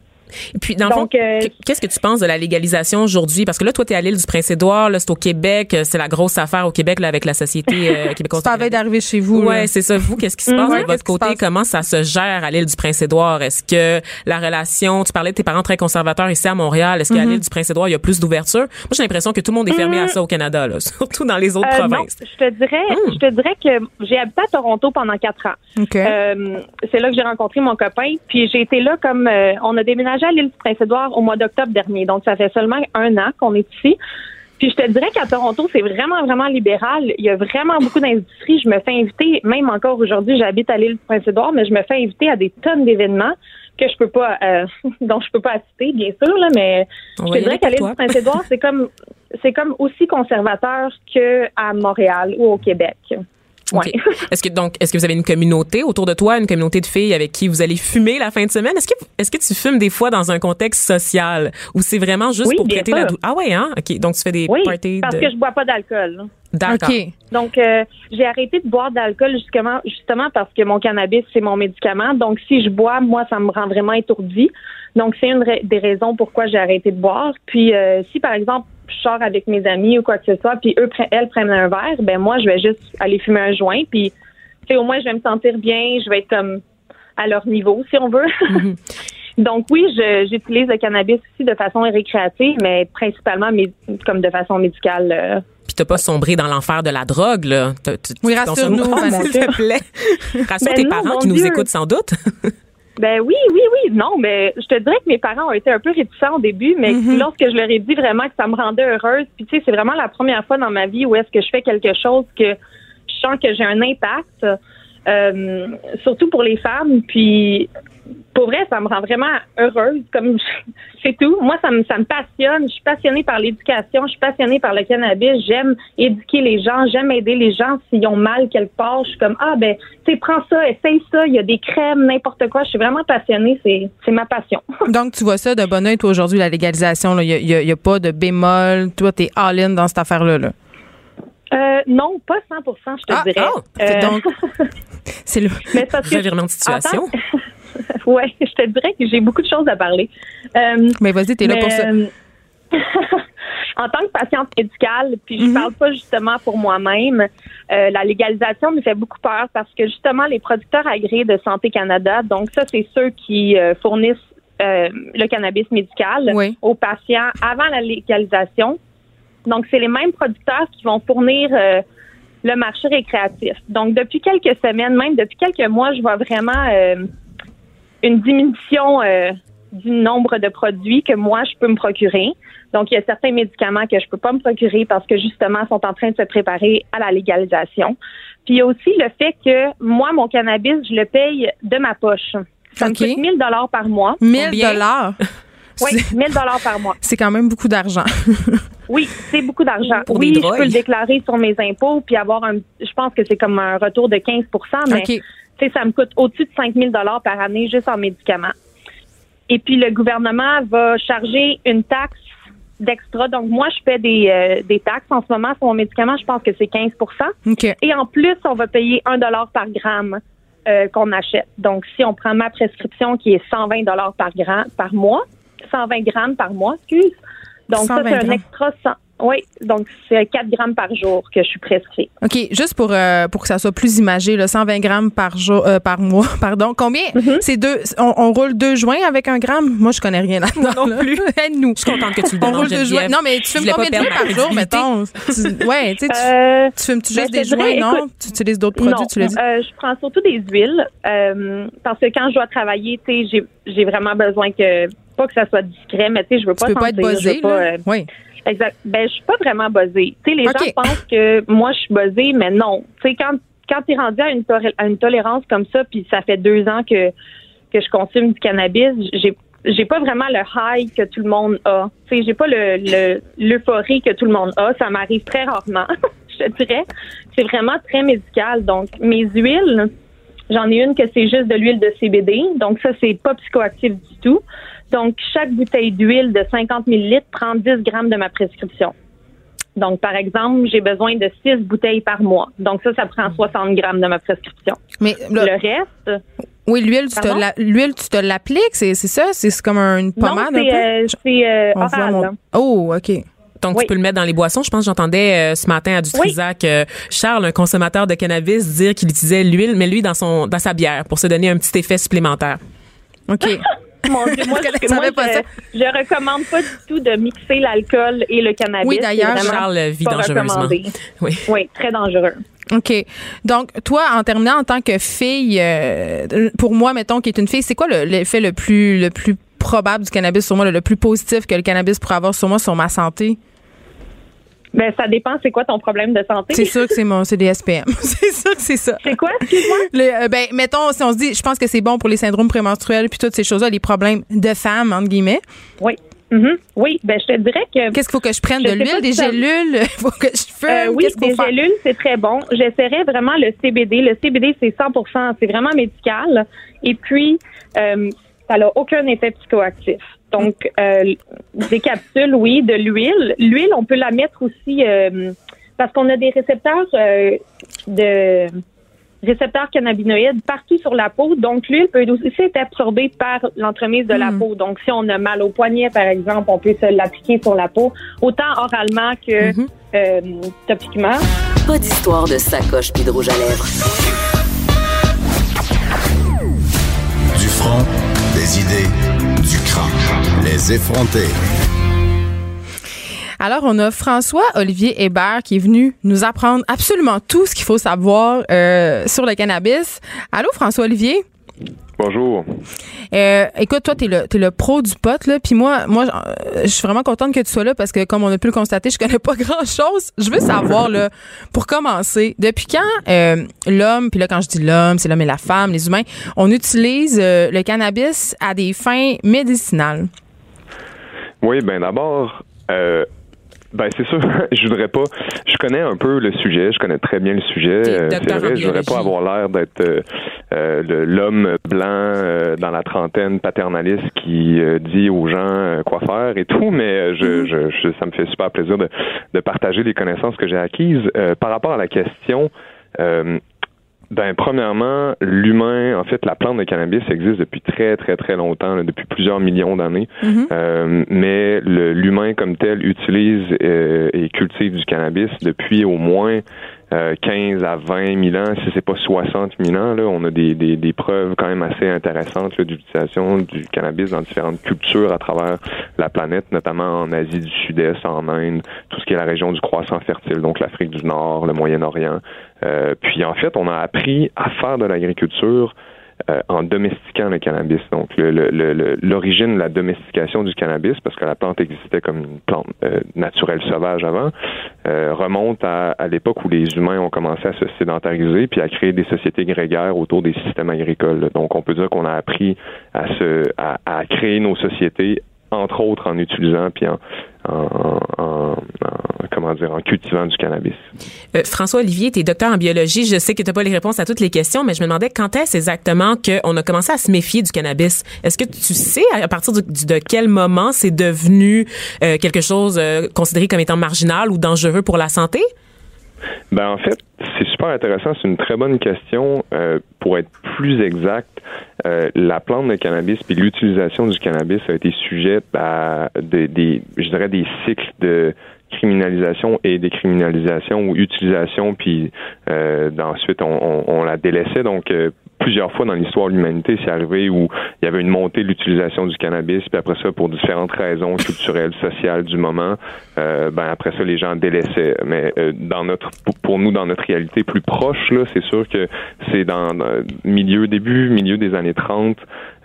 Et puis, dans le fond, euh, qu'est-ce que tu penses de la légalisation aujourd'hui? Parce que là, toi, t'es à l'île du Prince-Édouard, là, c'est au Québec, euh, c'est la grosse affaire au Québec, là, avec la Société euh, québécoise. Pas veille d'arriver chez vous. Ouais, là. c'est ça. Vous, qu'est-ce qui se passe Ouais, de votre côté? Comment ça se gère à l'île du Prince-Édouard? Est-ce que la relation, tu parlais de tes parents très conservateurs ici à Montréal, est-ce Mm-hmm. qu'à l'île du Prince-Édouard, il y a plus d'ouverture? Moi, j'ai l'impression que tout le monde est fermé à ça au Canada, là, surtout dans les autres euh, non, provinces. je te dirais, je te dirais que j'ai habité à Toronto pendant quatre ans. OK. Euh, c'est là que j'ai rencontré mon copain. Puis j'ai été là comme on a déménagé à l'île du Prince-Édouard au mois d'octobre dernier. Donc ça fait seulement un an qu'on est ici. Puis je te dirais qu'à Toronto, c'est vraiment, vraiment libéral. Il y a vraiment beaucoup d'industries. Je me fais inviter, même encore aujourd'hui, j'habite à l'île du Prince-Édouard, mais je me fais inviter à des tonnes d'événements que je peux pas, euh, dont je peux pas assister, bien sûr, là, mais je te dirais qu'à l'île du. Prince-Édouard, c'est comme, c'est comme aussi conservateur que à Montréal ou au Québec. Est-ce que donc est-ce que vous avez une communauté autour de toi, une communauté de filles avec qui vous allez fumer la fin de semaine? Est-ce que est-ce que tu fumes des fois dans un contexte social ou c'est vraiment juste Oui, pour traiter la douleur Ah ouais hein? OK, donc tu fais des Oui, parties parce de que je bois pas d'alcool. D'accord. Donc, euh, j'ai arrêté de boire d'alcool justement, justement parce que mon cannabis, c'est mon médicament. Donc, si je bois, moi, ça me rend vraiment étourdi. Donc, c'est une ra- des raisons pourquoi j'ai arrêté de boire. Puis, euh, si, par exemple, je sors avec mes amis ou quoi que ce soit, puis eux, elles prennent un verre, ben moi, je vais juste aller fumer un joint. Puis, tu sais, au moins, je vais me sentir bien. Je vais être comme à leur niveau, si on veut. Donc oui, j'utilise le cannabis aussi de façon récréative, mais principalement comme de façon médicale. euh, Puis t'as pas sombré dans l'enfer de la drogue là? Oui, rassure-nous, s'il te plaît. Rassure Ben tes non, parents qui nous écoutent sans doute. Ben oui, oui, oui. Non, mais je te dirais que mes parents ont été un peu réticents au début, mais lorsque je leur ai dit vraiment que ça me rendait heureuse, puis tu sais, c'est vraiment la première fois dans ma vie où est-ce que je fais quelque chose que je sens que j'ai un impact, euh, surtout pour les femmes. Puis pour vrai, ça me rend vraiment heureuse. Comme c'est tout. Moi, ça me ça me passionne. Je suis passionnée par l'éducation. Je suis passionnée par le cannabis. J'aime éduquer les gens. J'aime aider les gens s'ils ont mal quelque part. Je suis comme ah ben tu sais prends ça, essaye ça. Il y a des crèmes, n'importe quoi. Je suis vraiment passionnée. C'est c'est ma passion. Donc, tu vois ça de bon oeil, toi, aujourd'hui, la légalisation. Il n'y a, y a pas de bémol. Toi, t'es all-in dans cette affaire-là. Là. Euh, non, pas 100 je te Ah, dirais. oh, C'est Euh, donc, c'est le. mais c'est parce que Revirement de situation? ouais, je te dirais que j'ai beaucoup de choses à parler. Euh, Mais vas-y, t'es là Mais, pour ça. euh, en tant que patiente médicale, puis je Mhm. parle pas justement pour moi-même, euh, la légalisation me fait beaucoup peur parce que justement les producteurs agréés de Santé Canada, donc ça c'est ceux qui euh, fournissent euh, le cannabis médical Oui. aux patients avant la légalisation. Donc c'est les mêmes producteurs qui vont fournir le marché récréatif. Donc depuis quelques semaines, même depuis quelques mois, je vois vraiment une diminution euh, du nombre de produits que moi je peux me procurer. Donc il y a certains médicaments que je peux pas me procurer parce que justement sont en train de se préparer à la légalisation. Puis il y a aussi le fait que moi mon cannabis, je le paye de ma poche. Ça me coûte 1000 dollars par mois. 1000 combien? dollars? Oui, C'est- 1000 dollars par mois. C'est quand même beaucoup d'argent. Oui, c'est beaucoup d'argent. Pour oui, des je peux le déclarer sur mes impôts puis avoir un je pense que c'est comme un retour de 15 mais OK. Tu sais, ça me coûte au-dessus de 5 000 par année juste en médicaments. Et puis, le gouvernement va charger une taxe d'extra. Donc, moi, je fais des, euh, des taxes en ce moment sur mon médicament. Je pense que c'est 15% OK. Et en plus, on va payer 1 par gramme euh, qu'on achète. Donc, si on prend ma prescription qui est 120 par gramme par mois, 120 grammes par mois, excuse. Donc, ça, 120 c'est un extra 100. Oui, donc c'est 4 grammes par jour que je suis prescrit. OK, juste pour, euh, pour que ça soit plus imagé, là, 120 grammes par jour, euh, par mois, pardon. Combien? Mhm. C'est deux, on, on roule deux joints avec un gramme? Moi, je connais rien là-dedans. non plus. nous Je suis contente que tu le On donnes, roule deux joints. Non, mais tu fumes combien de joints par jour, mettons? Tu, ouais, tu sais, tu, Euh, tu fumes-tu ben, juste je des joints, non? écoute, tu utilises d'autres produits, non, tu l'as dit? euh, je prends surtout des huiles euh, parce que quand je dois travailler, tu sais, j'ai j'ai vraiment besoin que pas que ça soit discret, mais tu sais, je veux Tu pas peux pas être buzzé, veux pas, là? Oui. Exact. Ben, je suis pas vraiment buzzée. Tu sais, les gens pensent que moi, je suis buzzée, mais non. Tu sais, quand, quand tu es rendu à une, tolé- à une tolérance comme ça, puis ça fait deux ans que, que je consomme du cannabis, j'ai j'ai pas vraiment le high que tout le monde a. Tu sais, j'ai pas le le- l'euphorie que tout le monde a. Ça m'arrive très rarement, je te dirais. C'est vraiment très médical. Donc, mes huiles, j'en ai une que c'est juste de l'huile de CBD. Donc, ça, c'est pas psychoactif du tout. Donc, chaque bouteille d'huile de 50 millilitres prend 10 grammes de ma prescription. Donc, par exemple, j'ai besoin de 6 bouteilles par mois. Donc, ça, ça prend 60 grammes de ma prescription. Mais Le reste, oui, l'huile, tu te Pardon? la- l'huile, tu te l'appliques, c'est ça? C'est comme un- une non, pommade c'est peu? euh, c'est, euh, oral. mon-. Oh, OK. Donc, Oui. tu peux le mettre dans les boissons. Je pense que j'entendais euh, ce matin à du Oui. Trisac euh, Charles, un consommateur de cannabis, dire qu'il utilisait l'huile, mais lui dans son dans sa bière pour se donner un petit effet supplémentaire. OK. Mon Dieu, moi, je, moi, ça. je, recommande pas du tout de mixer l'alcool et le cannabis. Oui, d'ailleurs, Charles vit dangereusement. Oui. Oui, très dangereux. OK. Donc, toi, en terminant en tant que fille, euh, pour moi, mettons, qui est une fille, c'est quoi le- l'effet le plus, le plus probable du cannabis sur moi, le, le plus positif que le cannabis pourrait avoir sur moi, sur ma santé? Ben, ça dépend, c'est quoi ton problème de santé? C'est sûr que c'est mon, c'est des SPM. c'est sûr que c'est ça. C'est quoi, excuse-moi? Le, euh, ben, mettons, si on se dit, je pense que c'est bon pour les syndromes prémenstruels puis toutes ces choses-là, les problèmes de femmes, entre guillemets. Oui. Mhm. Oui, ben, je te dirais que. Qu'est-ce qu'il faut que je prenne? De l'huile, des ça- gélules? Il faut que je fume? Euh, oui, des gélules, c'est très bon. J'essaierais vraiment le CBD. Le CBD, c'est 100% c'est vraiment médical. Et puis, euh, ça n'a aucun effet psychoactif. Donc, euh, des capsules, oui, de l'huile. L'huile, on peut la mettre aussi euh, parce qu'on a des récepteurs euh, de récepteurs cannabinoïdes partout sur la peau. Donc, l'huile peut aussi être absorbée par l'entremise de la peau. Donc, si on a mal au poignet, par exemple, on peut se l'appliquer sur la peau, autant oralement que euh, topiquement. Pas d'histoire de sacoche puis de rouge à lèvres. Du front, idées, du crâne. Les effronter. Alors, on a François-Olivier Hébert qui est venu nous apprendre absolument tout ce qu'il faut savoir euh, sur le cannabis. Allô, François-Olivier? Bonjour. Euh, écoute, toi, t'es le, t'es le pro du pot, là. Puis moi, moi, euh, je suis vraiment contente que tu sois là parce que, comme on a pu le constater, je connais pas grand-chose. Je veux savoir, là, pour commencer, depuis quand euh, l'homme, puis là, quand je dis l'homme, c'est l'homme et la femme, les humains, on utilise euh, le cannabis à des fins médicinales? Oui, ben d'abord, euh, ben c'est sûr, je voudrais pas. Je connais un peu le sujet, je connais très bien le sujet. Euh, c'est vrai, je voudrais pas avoir l'air d'être euh, euh, l'homme blanc euh, dans la trentaine paternaliste qui euh, dit aux gens quoi faire et tout, mais je, je, je- ça me fait super plaisir de, de partager les connaissances que j'ai acquises. Euh, par rapport à la question, euh, ben, premièrement, l'humain, en fait, la plante de cannabis existe depuis très, très, très longtemps, là, depuis plusieurs millions d'années. Euh, mais l'humain comme tel utilise euh, et cultive du cannabis depuis au moins euh, 15 à 20 000 ans, si c'est pas 60 000 ans. Là, on a des, des, des preuves quand même assez intéressantes d'utilisation du cannabis dans différentes cultures à travers la planète, notamment en Asie du Sud-Est, en Inde, tout ce qui est la région du croissant fertile, donc l'Afrique du Nord, le Moyen-Orient. Euh, puis en fait, on a appris à faire de l'agriculture euh, en domestiquant le cannabis. Donc, l'origine de la domestication du cannabis, parce que la plante existait comme une plante euh, naturelle sauvage avant, euh, remonte à, à l'époque où les humains ont commencé à se sédentariser puis à créer des sociétés grégaires autour des systèmes agricoles. Donc, on peut dire qu'on a appris à, se, à, à créer nos sociétés entre autres en utilisant puis en, en, en- en- comment dire en cultivant du cannabis. Euh, François Olivier, tu es docteur en biologie. Je sais que tu n'as pas les réponses à toutes les questions, mais je me demandais quand est-ce exactement qu'on a commencé à se méfier du cannabis? Est-ce que tu sais à partir de quel moment c'est devenu euh, quelque chose euh, considéré comme étant marginal ou dangereux pour la santé? Ben en fait, c'est super intéressant. C'est une très bonne question. Euh, pour être plus exact, euh, la plante de cannabis puis l'utilisation du cannabis a été sujette à des, des je dirais des cycles de criminalisation et décriminalisation ou utilisation, puis euh, ensuite on, on, la délaissait. Donc euh, plusieurs fois dans l'histoire de l'humanité, c'est arrivé où il y avait une montée de l'utilisation du cannabis, puis après ça, pour différentes raisons culturelles, sociales du moment, euh, ben après ça, les gens délaissaient. Mais euh, dans notre, pour nous, dans notre réalité plus proche, là, c'est sûr que c'est dans, milieu, début, milieu des années 30,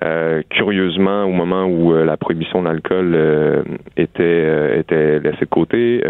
euh, curieusement, au moment où euh, la prohibition de l'alcool était, était laissée de côté,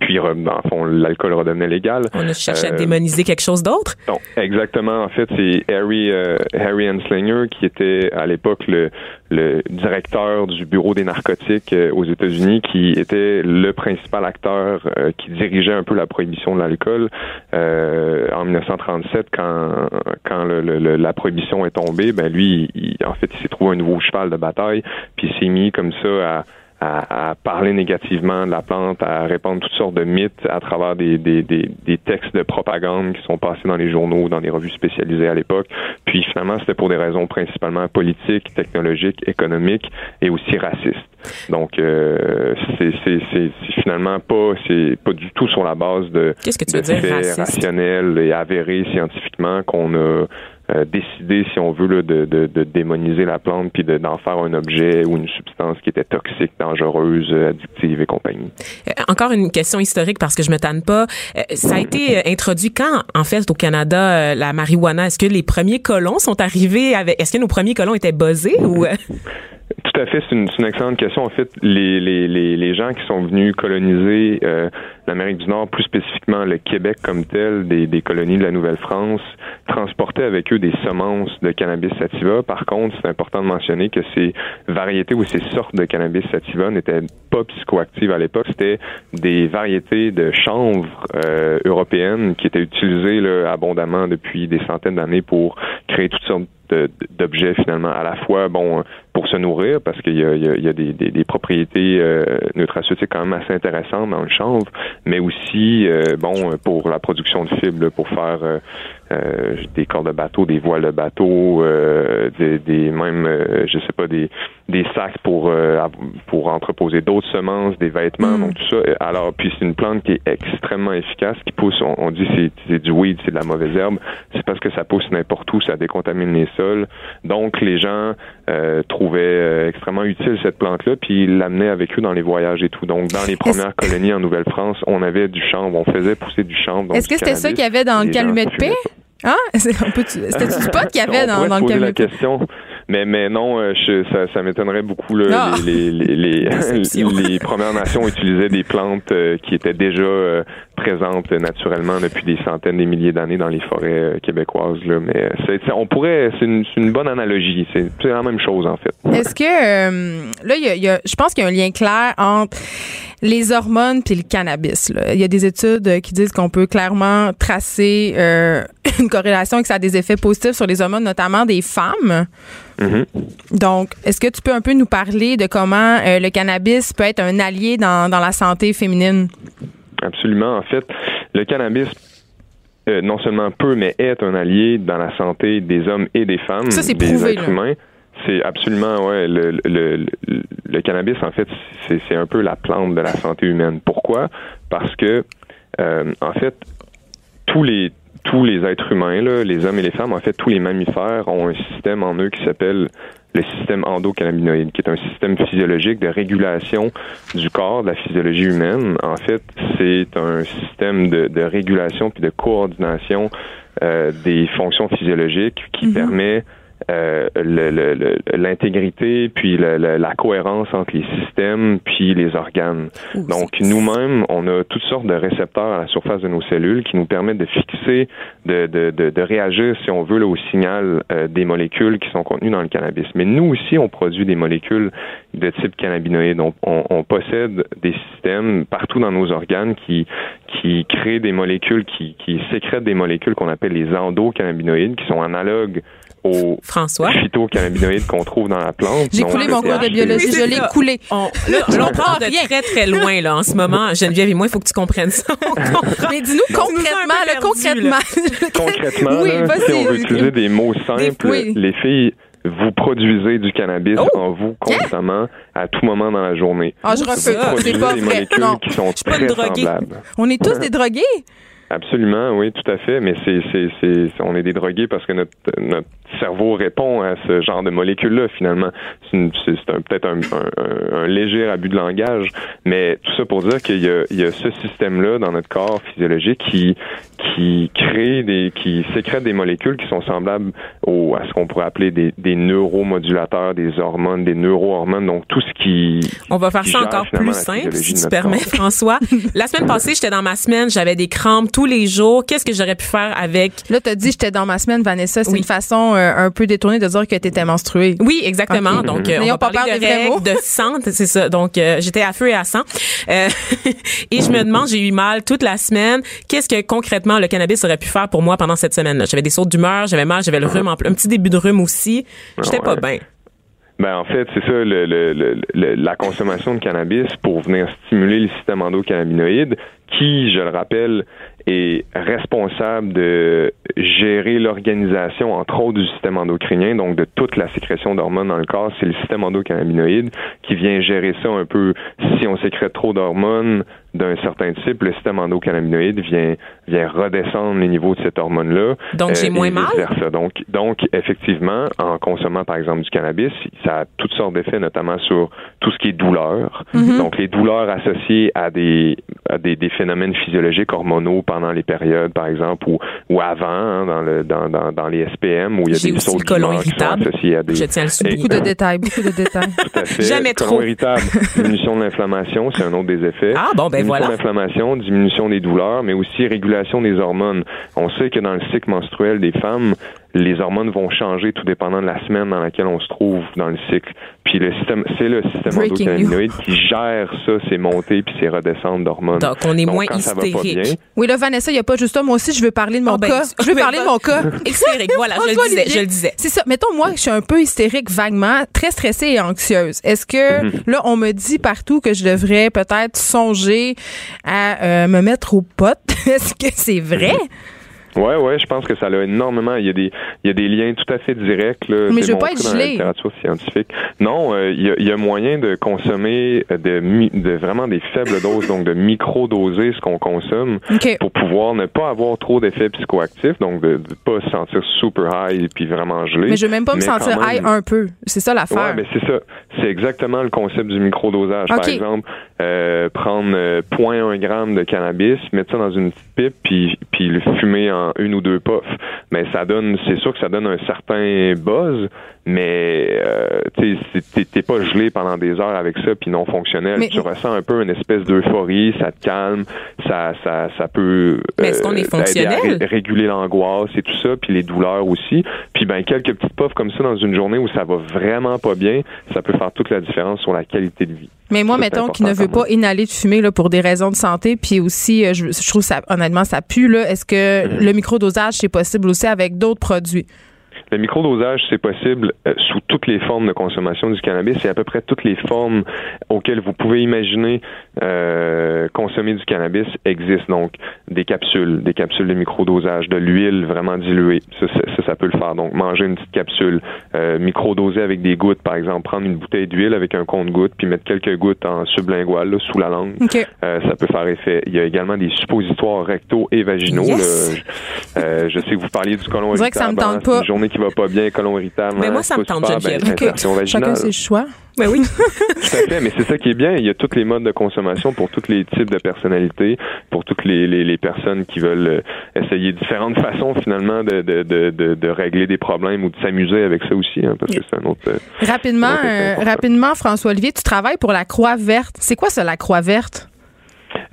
puis, en fond, l'alcool redevenait légal. On a cherché à démoniser quelque chose d'autre? Non, exactement. En fait, c'est Harry, Harry Anslinger qui était à l'époque le, le directeur du bureau des narcotiques aux États-Unis, qui était le principal acteur qui dirigeait un peu la prohibition de l'alcool en 1937 quand quand le, le, la prohibition est tombée. Ben lui, en fait, il s'est trouvé un nouveau cheval de bataille, puis il s'est mis comme ça à, à, parler négativement de la plante, à répandre toutes sortes de mythes à travers des, des, des, des, textes de propagande qui sont passés dans les journaux, dans les revues spécialisées à l'époque. Puis finalement, c'était pour des raisons principalement politiques, technologiques, économiques et aussi racistes. Donc, euh, c'est finalement pas, c'est pas du tout sur la base de, Qu'est-ce que tu veux dire, rationnels et avérés scientifiquement qu'on a euh, décider, si on veut, de, de, de, démoniser la plante puis d'en faire un objet ou une substance qui était toxique, dangereuse, addictive et compagnie. Euh, encore une question historique parce que je me tanne pas. Euh, ça a été introduit quand, en fait, au Canada, la marijuana? Est-ce que les premiers colons sont arrivés avec... Est-ce que nos premiers colons étaient buzzés ou... Tout à fait, c'est une, une, excellente question. En fait, les, les, les, les gens qui sont venus coloniser euh, l'Amérique du Nord, plus spécifiquement le Québec comme tel, des, des colonies de la Nouvelle-France, transportaient avec eux des semences de cannabis sativa. Par contre, c'est important de mentionner que ces variétés ou ces sortes de cannabis sativa n'étaient pas psychoactives à l'époque. C'était des variétés de chanvre euh, européennes qui étaient utilisées abondamment depuis des centaines d'années pour créer toutes sortes d'objets finalement à la fois bon pour se nourrir parce qu'il y a, des, propriétés euh, nutraceutiques quand même assez intéressantes dans le chanvre, mais aussi euh, bon pour la production de fibres pour faire euh, euh, des corps de bateau, des voiles de bateau, des, même, je sais pas, des, sacs pour entreposer d'autres semences, des vêtements, mm. donc tout ça. Alors, puis c'est une plante qui est extrêmement efficace, qui pousse, on, on dit c'est, c'est du weed, c'est de la mauvaise herbe, c'est parce que ça pousse n'importe où, ça décontamine les sols. Donc, les gens trouvaient extrêmement utile cette plante-là, puis ils l'amenaient avec eux dans les voyages et tout. Donc, dans les premières colonies en Nouvelle-France, on avait du chanvre, on faisait pousser du chanvre. Est-ce que c'était ça qu'il y avait dans le calumet de paix? Ah, c'était du pot qu'il y avait dans, dans le poser la question. Mais, mais non, euh, je, ça, ça m'étonnerait beaucoup. Là, les, les, les, les, Premières Nations utilisaient des plantes euh, qui étaient déjà euh, présentes naturellement depuis des centaines, des milliers d'années dans les forêts québécoises. Là. Mais c'est, on pourrait, c'est une, une, bonne analogie. C'est, la même chose en fait. Est-ce que là, il y a, je pense qu'il y a un lien clair entre les hormones puis le cannabis. Là. Il y a des études qui disent qu'on peut clairement tracer une corrélation et que ça a des effets positifs sur les hormones, notamment des femmes. Mm-hmm. Donc, est-ce que tu peux un peu nous parler de comment euh, le cannabis peut être un allié dans, dans la santé féminine? Absolument. En fait, le cannabis euh, non seulement peut, mais est un allié dans la santé des hommes et des femmes, Ça, des êtres humains. C'est absolument, ouais. Le, le, le, cannabis, en fait, c'est un peu la plante de la santé humaine. Pourquoi? Parce que, euh, en fait, tous les tous les êtres humains, là, les hommes et les femmes, en fait, tous les mammifères ont un système en eux qui s'appelle le système endocannabinoïde, qui est un système physiologique de régulation du corps, de la physiologie humaine. En fait, c'est un système de, de, régulation puis de coordination euh, des fonctions physiologiques qui mm-hmm. permet euh, l'intégrité puis la, cohérence entre les systèmes puis les organes. Donc nous-mêmes, on a toutes sortes de récepteurs à la surface de nos cellules qui nous permettent de fixer, de, de, de, réagir, si on veut, là, au signal euh, des molécules qui sont contenues dans le cannabis. Mais nous aussi, on produit des molécules de type cannabinoïde. On, on, possède des systèmes partout dans nos organes qui, qui créent des molécules, qui, qui sécrètent des molécules qu'on appelle les endocannabinoïdes, qui sont analogues aux François. phytocannabinoïdes qu'on trouve dans la plante. J'ai coulé mon cours de biologie, je l'ai coulé. On, là, on part de très, très loin, là, en ce moment. Geneviève et moi, il faut que tu comprennes ça. Mais dis-nous concrètement, concrètement. concrètement, oui, là, si on veut utiliser des mots simples, les filles vous produisez du cannabis Oh! en vous constamment à tout moment dans la journée. Ah, je refuse. produisez C'est pas des vrai. Non. qui sont suis pas très une droguée. On est tous des drogués? Absolument, oui, tout à fait. Mais c'est, c'est, c'est, on est des drogués parce que notre, notre cerveau répond à ce genre de molécules-là. Finalement, c'est, peut-être un, un- un- un léger abus de langage, mais tout ça pour dire qu'il y a, il y a ce système-là dans notre corps physiologique qui qui crée des, qui sécrète des molécules qui sont semblables au, à ce qu'on pourrait appeler des, des neuromodulateurs, des hormones, des neurohormones. Donc tout ce qui On va faire ça encore plus simple, si tu permets, corps. François. La semaine passée, j'étais dans ma semaine, j'avais des crampes tous les jours. Qu'est-ce que j'aurais pu faire avec? Là, t'as dit j'étais dans ma semaine, Vanessa. C'est Oui. une façon un peu détournée de dire que t'étais menstruée. Oui, exactement. Ok. Donc, euh, on va pas parler de des vrais mots. règles, de sang, c'est ça. Donc, euh, j'étais à feu et à sang. Euh, et je me demande, j'ai eu mal toute la semaine. Qu'est-ce que concrètement le cannabis aurait pu faire pour moi pendant cette semaine-là? J'avais des sautes d'humeur, j'avais mal, j'avais le rhume, en un petit début de rhume aussi. J'étais Ah pas bien. Ben en fait, c'est ça, le, le- le- le- la consommation de cannabis pour venir stimuler le système endocannabinoïde, qui, je le rappelle, est responsable de gérer l'organisation, entre autres, du système endocrinien, donc de toute la sécrétion d'hormones dans le corps. C'est le système endocannabinoïde qui vient gérer ça un peu. Si on sécrète trop d'hormones d'un certain type, le système endocannabinoïde vient, vient redescendre les niveaux de cette hormone-là. Donc, j'ai et moins mal? Donc, donc, effectivement, en consommant, par exemple, du cannabis, ça a toutes sortes d'effets, notamment sur tout ce qui est douleur. Mm-hmm. Donc, les douleurs associées à des, à des, des phénomènes physiologiques hormonaux pendant les périodes, par exemple, ou, ou avant, hein, dans, le, dans, dans, dans les SPM, où il y a J'ai des aussi sauts le colon d'humeur qui sont irritable. associés à des... Je tiens à le. Beaucoup de détails, beaucoup de détails. Tout à fait. Jamais Colon trop. irritable, diminution de l'inflammation, c'est un autre des effets. Ah, bon, ben voilà. de l'inflammation, diminution des douleurs, mais aussi régulation des hormones. On sait que dans le cycle menstruel des femmes, les hormones vont changer tout dépendant de la semaine dans laquelle on se trouve dans le cycle. Puis le système, c'est le système endocannabinoïde qui gère ça, ces montées puis ces redescentes d'hormones. Donc, on est moins hystérique. bien, Oui, là, Vanessa, il n'y a pas juste ça. Moi aussi, je veux parler de mon Ah, ben, cas. Je veux parler de mon cas. Hystérique, voilà, je le disais, Olivier. je le disais. C'est ça. Mettons, moi, je suis un peu hystérique vaguement, très stressée et anxieuse. Est-ce que, Mhm. là, on me dit partout que je devrais peut-être songer à euh, me mettre aux potes? Est-ce que c'est vrai? Ouais, ouais, je pense que ça a énormément. Il y a des, il y a des liens tout à fait directs là, Mais je veux pas être la littérature scientifique. Non, euh, il, y a, il y a moyen de consommer euh, de, mi- de vraiment des faibles doses, donc de micro-doser ce qu'on consomme OK. pour pouvoir ne pas avoir trop d'effets psychoactifs, donc de ne pas se sentir super high et puis vraiment gelé. Mais je veux même pas me sentir même- high un peu. C'est ça Ouais, l'affaire. mais c'est ça. C'est exactement le concept du microdosage. Par exemple, euh, prendre euh, 0.1 gramme de cannabis, mettre ça dans une pipe, puis, puis le fumer en une ou deux puffs. Mais ça donne, c'est sûr que ça donne un certain buzz, mais euh, t'es- pas gelé pendant des heures avec ça, puis non fonctionnel. Mais- tu ressens un peu une espèce d'euphorie, ça te calme, ça, ça, ça peut Mais est-ce qu'on est t'aider à fonctionnel? ré- réguler l'angoisse et tout ça, puis les douleurs aussi. Puis ben quelques petites puffs comme ça dans une journée où ça va vraiment pas bien, ça peut faire toute la différence sur la qualité de vie. Mais moi, Ça, mettons, qui ne veut pas inhaler de fumée là, pour des raisons de santé, puis aussi, euh, je, je trouve ça, honnêtement, ça pue. Là. Est-ce que Mm-hmm. le microdosage, c'est possible aussi avec d'autres produits? Le microdosage, c'est possible euh, sous toutes les formes de consommation du cannabis et à peu près toutes les formes auxquelles vous pouvez imaginer euh, consommer du cannabis existent. Donc, des capsules, des capsules de microdosage, de l'huile vraiment diluée, ça, ça, ça, peut le faire. Donc, manger une petite capsule, euh, microdoser avec des gouttes, par exemple, prendre une bouteille d'huile avec un compte-gouttes, puis mettre quelques gouttes en sublingual, là, sous la langue. OK. Euh, ça peut faire effet. Il y a également des suppositoires rectaux et vaginaux. Yes! là. Je, euh, je sais que vous parliez du colon On dirait que ça me irritable. tente pas. C'est Une journée qui va pas bien, colon irritable. Mais hein, moi, ça c'est me tente, Geneviève. ben, OK. infection Chacun ses choix. Ben oui. Tout à fait, mais c'est ça qui est bien. Il y a tous les modes de consommation pour tous les types de personnalités, pour toutes les, les, les personnes qui veulent euh, essayer différentes façons finalement de, de, de, de, de régler des problèmes ou de s'amuser avec ça aussi, hein, parce que c'est un autre. euh, Rapidement, euh, rapidement, François Olivier, tu travailles pour la Croix Verte. C'est quoi ça, la Croix Verte?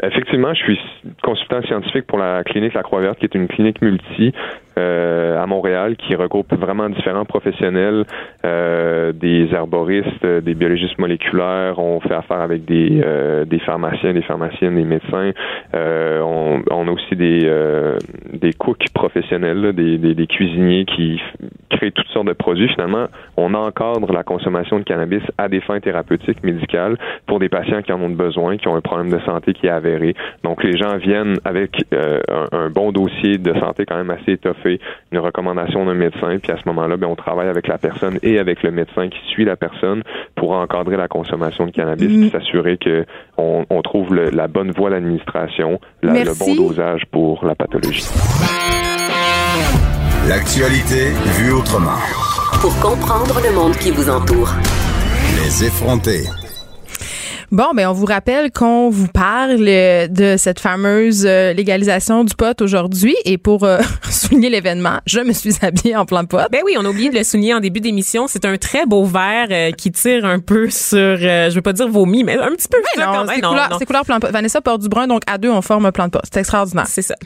Effectivement, je suis consultant scientifique pour la clinique La Croix-Verte, qui est une clinique multi euh, à Montréal qui regroupe vraiment différents professionnels, euh, des herboristes, euh, des biologistes moléculaires. On fait affaire avec des, euh, des pharmaciens, des pharmaciennes, des médecins. Euh, on, on a aussi des, euh, des cooks professionnels, là, des, des, cuisiniers qui créent toutes sortes de produits. Finalement, on encadre la consommation de cannabis à des fins thérapeutiques, médicales, pour des patients qui en ont besoin, qui ont un problème de santé qui est avéré. Donc, les gens viennent avec un, un bon dossier de santé quand même assez étoffé une recommandation d'un médecin, puis à ce moment-là, ben, on travaille avec la personne et avec le médecin qui suit la personne pour encadrer la consommation de cannabis, Mm. puis s'assurer que on, on trouve le- la bonne voie d'administration, le bon dosage pour la pathologie. L'actualité vue autrement. Pour comprendre le monde qui vous entoure. Les effronter. Bon, ben on vous rappelle qu'on vous parle euh, de cette fameuse euh, légalisation du pot aujourd'hui et pour euh, souligner l'événement, je me suis habillée en plein pot. Ben oui, on a oublié de le souligner en début d'émission. C'est un très beau verre euh, qui tire un peu sur, euh, je veux pas dire vomi, mais un petit peu non, c'est couleur, non. couleur plein pot. Vanessa porte du brun, donc à deux, on forme un plein de pot. C'est extraordinaire. C'est ça.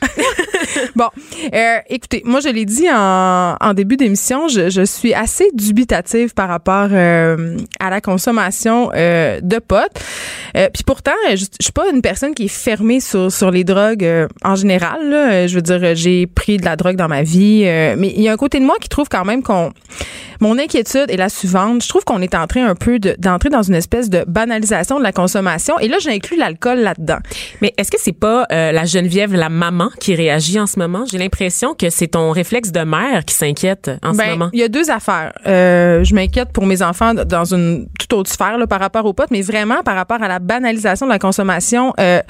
Bon, euh, écoutez, moi je l'ai dit en, en début d'émission, je, je suis assez dubitative par rapport à la consommation de pot. Euh, Puis pourtant, je, je suis pas une personne qui est fermée sur, sur les drogues euh, en général. là. Euh, Je veux dire, j'ai pris de la drogue dans ma vie, euh, mais il y a un côté de moi qui trouve quand même qu'on mon inquiétude est la suivante. Je trouve qu'on est en train un peu de- d'entrer dans une espèce de banalisation de la consommation. Et là, j'inclus l'alcool là-dedans. Mais est-ce que c'est pas euh, la Geneviève, la maman, qui réagit en ce moment? J'ai l'impression que c'est ton réflexe de mère qui s'inquiète en ce Ben, moment. il y a deux affaires. Euh, je m'inquiète pour mes enfants dans une toute autre sphère là, par rapport aux potes, mais vraiment par rapport à la banalisation de la consommation. Euh,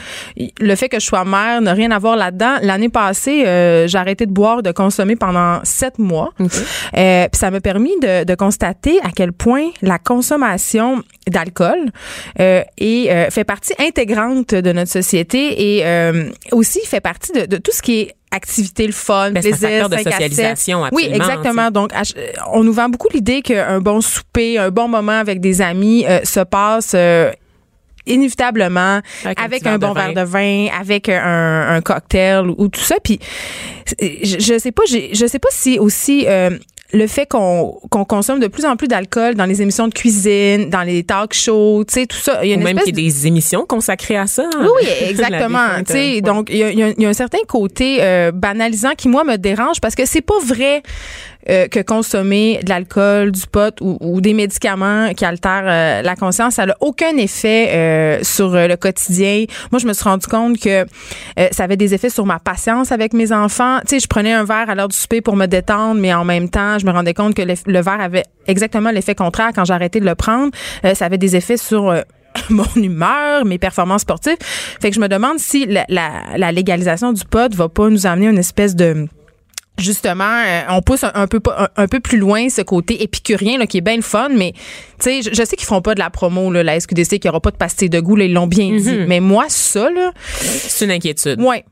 le fait que je sois mère n'a rien à voir là-dedans. L'année passée, euh, j'ai arrêté de boire, de consommer pendant sept mois. Euh, puis ça m'a permis de, de constater à quel point la consommation d'alcool fait partie intégrante de notre société et aussi fait partie de, de tout ce qui est activité, le fun, Ben, plaisir, de 5 à 7. socialisation, Oui, exactement. Donc, on nous vend beaucoup l'idée qu'un bon souper, un bon moment avec des amis euh, se passe euh, inévitablement Avec avec, un bon verre verre de vin, avec un, un cocktail ou, ou tout ça. Puis, je, je sais pas, je sais pas si aussi euh, le fait qu'on qu'on consomme de plus en plus d'alcool dans les émissions de cuisine, dans les talk shows, tu sais, tout ça. Il y a Ou une même espèce qu'il y ait des émissions consacrées à ça. hein. oui, exactement. défunte, Tu sais, donc y a- il y a un certain côté euh, banalisant qui moi me dérange parce que c'est pas vrai euh, que consommer de l'alcool, du pot ou, ou des médicaments qui altèrent euh, la conscience, ça n'a aucun effet euh, sur euh, le quotidien. Moi, je me suis rendu compte que euh, ça avait des effets sur ma patience avec mes enfants. Tu sais, je prenais un verre à l'heure du souper pour me détendre, mais en même temps, je me rendais compte que le, le verre avait exactement l'effet contraire quand arrêté de le prendre. Ça avait des effets sur mon humeur, mes performances sportives. Fait que je me demande si la, la, la légalisation du pot va pas nous amener une espèce de justement, euh, on pousse un, un peu pas- un, un peu plus loin ce côté épicurien là, qui est bien le fun, mais tu sais, je, je sais qu'ils feront pas de la promo là, la SQDC, qu'il y aura pas de pastilles de goût, là, ils l'ont bien dit. Mais moi, ça là, C'est une inquiétude. ouais.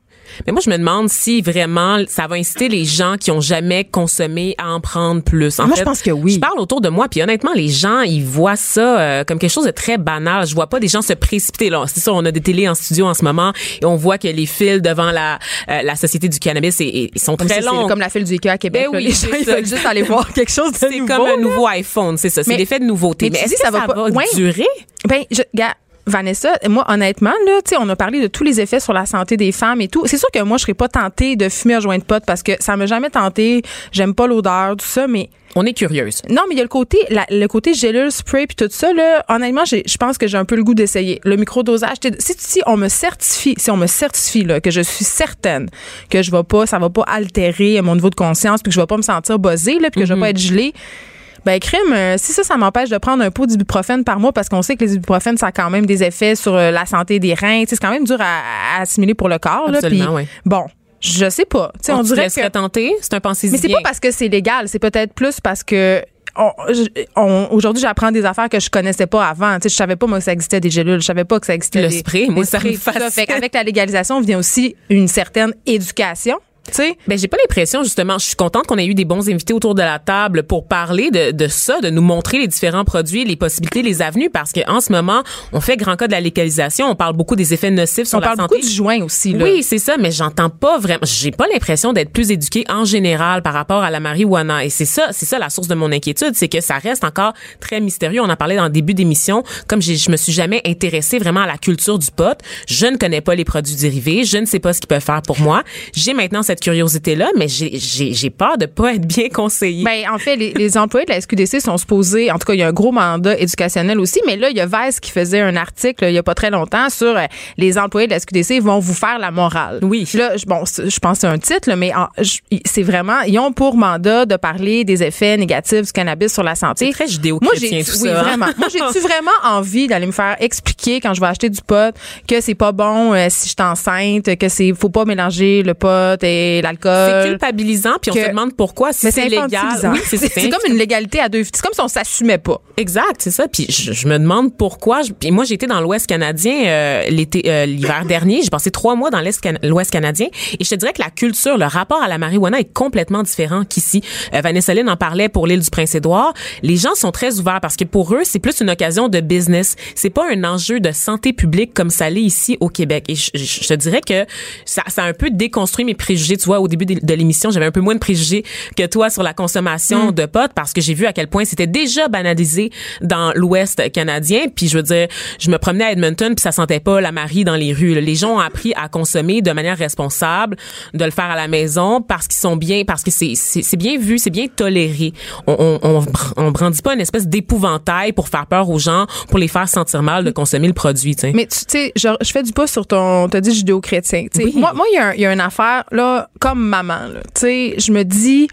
Mais moi, je me demande si vraiment ça va inciter les gens qui ont jamais consommé à en prendre plus. En Moi, fait, je pense que oui. Je parle autour de moi, puis honnêtement, les gens, ils voient ça euh, comme quelque chose de très banal. Je vois pas des gens se précipiter. Là, c'est ça, on a des télés en studio en ce moment, et on voit que les fils devant la euh, la société du cannabis, et, ils sont Comme très ça, c'est longs. comme la file du IKEA à Québec. Ben là. oui, les c'est gens ils ça. veulent juste aller voir quelque chose de C'est nouveau. comme un nouveau iPhone, c'est ça. C'est l'effet de nouveauté. mais Mais, est-ce que ça va, pas- durer? Ben, je, gars, Vanessa, moi, honnêtement, là, tu sais, on a parlé de tous les effets sur la santé des femmes et tout. C'est sûr que moi, je serais pas tentée de fumer un joint de pote parce que ça m'a jamais tenté. J'aime pas l'odeur, tout ça, mais On est curieuse. non, mais il y a le côté, la- le côté gélule, spray puis tout ça, là. Honnêtement, je pense que j'ai un peu le goût d'essayer. Le microdosage, si, si on me certifie, si on me certifie, là, que je suis certaine que je vais pas, ça va pas altérer mon niveau de conscience puis que je vais pas me sentir buzzée, là, puis que je vais pas être gelée. Ben, crime, euh, si ça, ça m'empêche de prendre un pot d'ibuprofène par mois parce qu'on sait que les ibuprofènes, ça a quand même des effets sur euh, la santé des reins. C'est quand même dur à, à assimiler pour le corps. Là, Absolument, oui. Bon, je sais pas. On dirait que... tenter. C'est un pensée Mais c'est pas parce que c'est légal, c'est peut-être plus parce que on- je- on- aujourd'hui j'apprends des affaires que je connaissais pas avant. Tu sais, je savais pas moi que ça existait des gélules, je savais pas que ça existait Le des, spray, moi, des ça me sprays. Fait qu'avec la légalisation vient aussi une certaine éducation. Tu sais, Ben j'ai pas l'impression justement. Je suis contente qu'on ait eu des bons invités autour de la table pour parler de, de ça, de nous montrer les différents produits, les possibilités, les avenues, parce que en ce moment, on fait grand cas de la légalisation. On parle beaucoup des effets nocifs sur on la parle santé. beaucoup du joint aussi. Là. Oui, c'est ça, mais j'entends pas vraiment. J'ai pas l'impression d'être plus éduquée en général par rapport à la marijuana. Et c'est ça, c'est ça la source de mon inquiétude, c'est que ça reste encore très mystérieux. On en parlait dans le début d'émission. Comme je me suis jamais intéressée vraiment à la culture du pot, je ne connais pas les produits dérivés, je ne sais pas ce qu'ils peuvent faire pour moi. J'ai maintenant cette cette curiosité-là, mais j'ai, j'ai, j'ai peur de pas être bien conseillée. Ben, en fait, les, les employés de la SQDC sont supposés, en tout cas, il y a un gros mandat éducationnel aussi, mais là, il y a Vice qui faisait un article il y a pas très longtemps sur euh, les employés de la SQDC vont vous faire la morale. Oui. Là, je- bon, je pense c'est un titre, là, mais c'est vraiment, ils ont pour mandat de parler des effets négatifs du cannabis sur la santé. Très Moi, judéo-chrétien, j'ai tout oui, ça. hein? vraiment. Moi, j'ai-tu vraiment envie d'aller me faire expliquer quand je vais acheter du pot que c'est pas bon euh, si je suis enceinte, que c'est faut pas mélanger le pot et l'alcool. C'est culpabilisant, puis on se demande pourquoi. Si c'est légal. Oui, c'est, comme une légalité à deux. C'est comme si on s'assumait pas. Exact, c'est ça. Puis je, je me demande pourquoi. Je- Puis moi, j'étais dans l'Ouest canadien euh, l'été, euh, l'hiver dernier. J'ai passé trois mois dans can- l'Ouest canadien, et je te dirais que la culture, le rapport à la marijuana est complètement différent qu'ici. Euh, Vanessa Lynn en parlait pour l'île du Prince-Édouard. Les gens sont très ouverts parce que pour eux, c'est plus une occasion de business. C'est pas un enjeu de santé publique comme ça l'est ici au Québec. Et je, je- je te dirais que ça, ça a un peu déconstruit mes préjugés. Tu vois, au début de, de l'émission, j'avais un peu moins de préjugés que toi sur la consommation de pot parce que j'ai vu à quel point c'était déjà banalisé dans l'Ouest canadien. Puis je veux dire, je me promenais à Edmonton puis ça sentait pas la Marie dans les rues. là. Les gens ont appris à consommer de manière responsable, de le faire à la maison parce qu'ils sont bien, parce que c'est bien vu, c'est bien toléré. On on, on, br- on brandit pas une espèce d'épouvantail pour faire peur aux gens, pour les faire sentir mal de consommer le produit. Tu sais. Mais tu sais, je, fais du pas sur ton. T'as dit judéo-chrétien. Oui. Moi, moi, il y, a un- il y a une affaire là, comme maman. Tu sais, je me dis.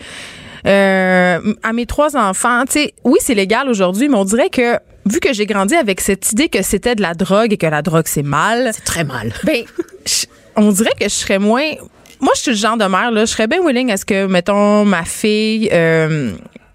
euh, à mes trois enfants, tu sais, oui, c'est légal aujourd'hui, mais on dirait que vu que j'ai grandi avec cette idée que c'était de la drogue et que la drogue c'est mal, C'est très mal. ben, je- on dirait que je serais moins. Moi, je suis le genre de mère, là, je serais bien willing à ce que, mettons, ma fille, euh,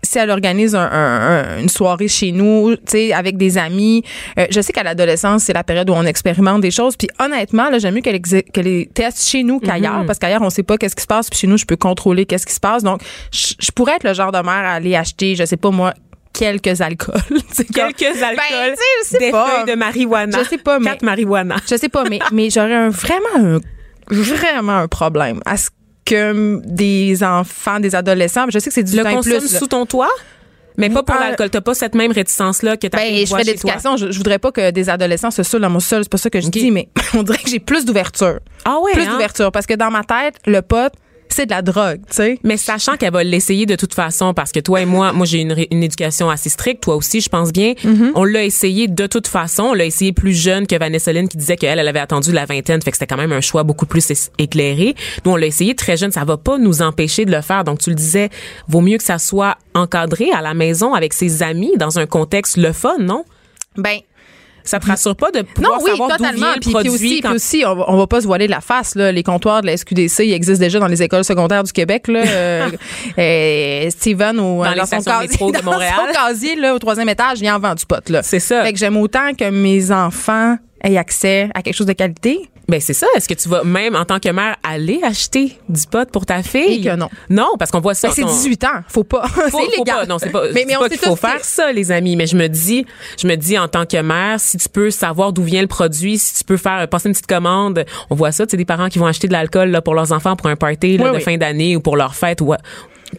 si elle organise un- un- un- une soirée chez nous, tu sais, avec des amis, euh, je sais qu'à l'adolescence, c'est la période où on expérimente des choses. Puis honnêtement, là, j'aime mieux qu'elle les teste chez nous qu'ailleurs, parce qu'ailleurs, on sait pas qu'est-ce qui se passe. Puis chez nous, je peux contrôler qu'est-ce qui se passe. Donc, je je pourrais être le genre de mère à aller acheter, je sais pas moi, quelques alcools. Quelques alcools, Ben, tu sais, je sais des pas. feuilles de marijuana. Je sais pas, mais- Quatre marijuana. je sais pas, mais, mais j'aurais vraiment un, vraiment un problème à ce que des enfants, des adolescents, je sais que c'est du Le consomme sous ton toit? Mais pas pour Ah, l'alcool. T'as pas cette même réticence-là que t'as Ben, je fais de l'éducation. Je, je voudrais pas que des adolescents se saoulent dans mon sol. C'est pas ça que je dis, mais on dirait que j'ai plus d'ouverture. Ah ouais, Plus hein? d'ouverture. Parce que dans ma tête, le pote, c'est de la drogue, tu sais. Mais sachant qu'elle va l'essayer de toute façon, parce que toi et moi, moi j'ai une, une éducation assez stricte, toi aussi, je pense bien. Mm-hmm. On l'a essayé de toute façon. On l'a essayé plus jeune que Vanessa Lynn qui disait qu'elle, elle avait attendu la vingtaine, fait que c'était quand même un choix beaucoup plus éclairé. Nous, on l'a essayé très jeune, ça va pas nous empêcher de le faire. Donc, tu le disais, vaut mieux que ça soit encadré à la maison avec ses amis dans un contexte le fun, non? Ben, Ça te rassure pas de non, pouvoir oui, savoir d'où totalement. vient le Puis, puis produit aussi, quand puis aussi on, va, on va pas se voiler la face. Là. Les comptoirs de la SQDC, ils existent déjà dans les écoles secondaires du Québec. Là. Euh, euh, Steven, au, Dans les son stations de casier, de dans Montréal. son casier, là, au troisième étage, il en vend du pot. Là. C'est ça. Fait que j'aime autant que mes enfants aient accès à quelque chose de qualité. Ben c'est ça. Est-ce que tu vas même en tant que mère aller acheter du pot pour ta fille? Et que non. Non, parce qu'on voit ça. Ben, c'est on- 18 ans. Faut pas. Faut- c'est faut illégal. pas. Non, c'est pas. Mais, mais on pas sait qu'il faut faire ça, les amis. Mais je me dis, je me dis en tant que mère, si tu peux savoir d'où vient le produit, si tu peux faire passer une petite commande, on voit ça. Tu sais, des parents qui vont acheter de l'alcool là, pour leurs enfants pour un party là, Oui, de oui. fin d'année ou pour leur fête ou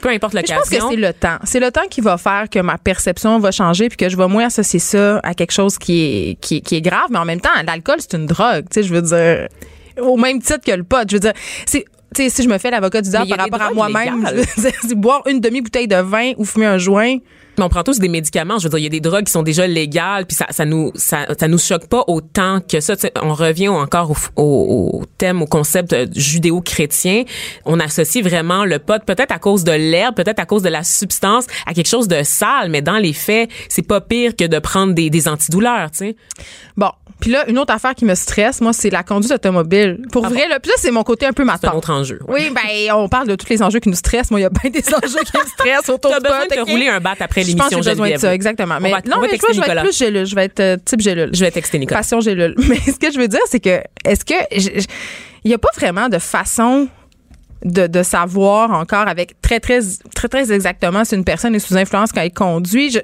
peu importe Mais Je pense que l'occasion. c'est le temps. C'est le temps qui va faire que ma perception va changer puis que je vais moins associer ça à quelque chose qui est, qui qui est grave. Mais en même temps, l'alcool, c'est une drogue. Tu sais, je veux dire, au même titre que le pot. Je veux dire, c'est. Si je me fais l'avocat du diable par rapport à moi-même, c'est boire une demi-bouteille de vin ou fumer un joint. Mais on prend tous des médicaments. Je veux dire, il y a des drogues qui sont déjà légales, puis ça, ça nous, ça, ça nous choque pas autant que ça. Tu sais, on revient encore au, au, au thème, au concept euh, judéo-chrétien. On associe vraiment le pot, peut-être à cause de l'herbe, peut-être à cause de la substance, à quelque chose de sale. Mais dans les faits, c'est pas pire que de prendre des, des antidouleurs, tu sais. Bon. Puis là, une autre affaire qui me stresse, moi, c'est la conduite automobile. Pour vrai, là, puis là, c'est mon côté un peu Ah C'est un matin. autre enjeu. Oui, ben, on parle de tous les enjeux qui nous stressent. Moi, il y a bien des enjeux qui me stressent autour T'as du besoin de te rouler un bat après Je pense que l'émission j'ai besoin de ça, exactement. Mais va- non, mais toi, je vais être plus gélule. Je vais être euh, type gélule. Je vais texter Nicolas. Passion gélule. Mais ce que je veux dire, c'est que, est-ce que, je- je- il n'y a pas vraiment de façon de, de savoir encore avec très, très, très, très exactement si une personne est sous influence quand elle conduit.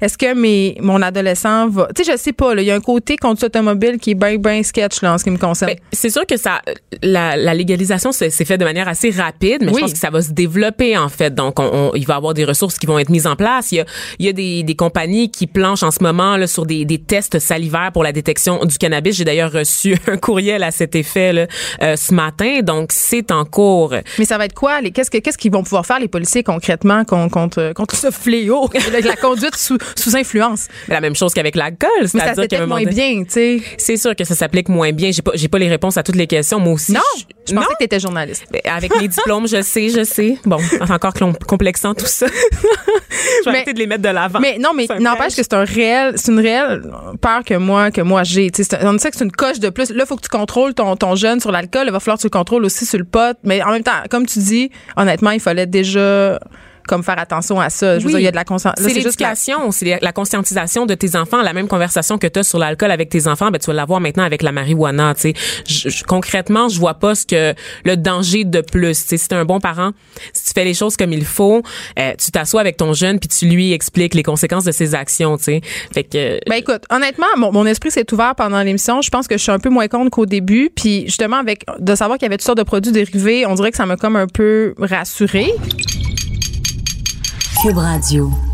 Est-ce que mes, mon adolescent va, tu sais, je sais pas, là, il y a un côté conduite automobile qui est bien, bien sketch, là, en ce qui me concerne. Ben, c'est sûr que ça, la, la légalisation s'est s'est fait de manière assez rapide, mais Oui. je pense que ça va se développer en fait. Donc, on, on- il va y avoir des ressources qui vont être mises en place. Il y a, il y a des, des compagnies qui planchent en ce moment là, sur des, des tests salivaires pour la détection du cannabis. J'ai d'ailleurs reçu un courriel à cet effet là, euh, ce matin. Donc, c'est en cours. Mais ça va être quoi? Qu'est-ce, que, qu'est-ce qu'ils vont pouvoir faire, les policiers, concrètement, contre, contre ce fléau, la conduite sous, sous influence? la même chose qu'avec l'alcool. Mais ça s'applique moins bien, tu sais. C'est sûr que ça s'applique moins bien. J'ai pas, pas les réponses à toutes les questions. Moi aussi. Non! Je, pensais que t'étais journaliste. avec mes diplômes, je sais, je sais. Bon, encore complexant tout ça. je vais arrêter de les mettre de l'avant. Mais non, mais n'empêche que c'est un réel, c'est une réelle peur que moi, que moi j'ai. On sait que c'est une coche de plus. Là, faut que tu contrôles ton, ton jeune sur l'alcool. Il va falloir que tu le contrôles aussi sur le pot. Mais en même temps, comme tu dis, honnêtement, il fallait déjà comme faire attention à ça. Je veux dire, il y a de la conscientisation. C'est l'éducation, c'est la conscientisation de tes enfants. La même conversation que tu as sur l'alcool avec tes enfants, ben, tu vas l'avoir maintenant avec la marijuana. Tu sais, concrètement, je vois pas ce que le danger de plus. Tu sais, si t'es un bon parent, si tu fais les choses comme il faut, euh, tu t'assois avec ton jeune puis tu lui expliques les conséquences de ses actions. Tu sais, fait que. Ben écoute, honnêtement, mon, mon esprit s'est ouvert pendant l'émission. Je pense que je suis un peu moins contre qu'au début. Puis justement, avec de savoir qu'il y avait toutes sortes de produits dérivés, on dirait que ça m'a comme un peu rassuré. Cube Radio.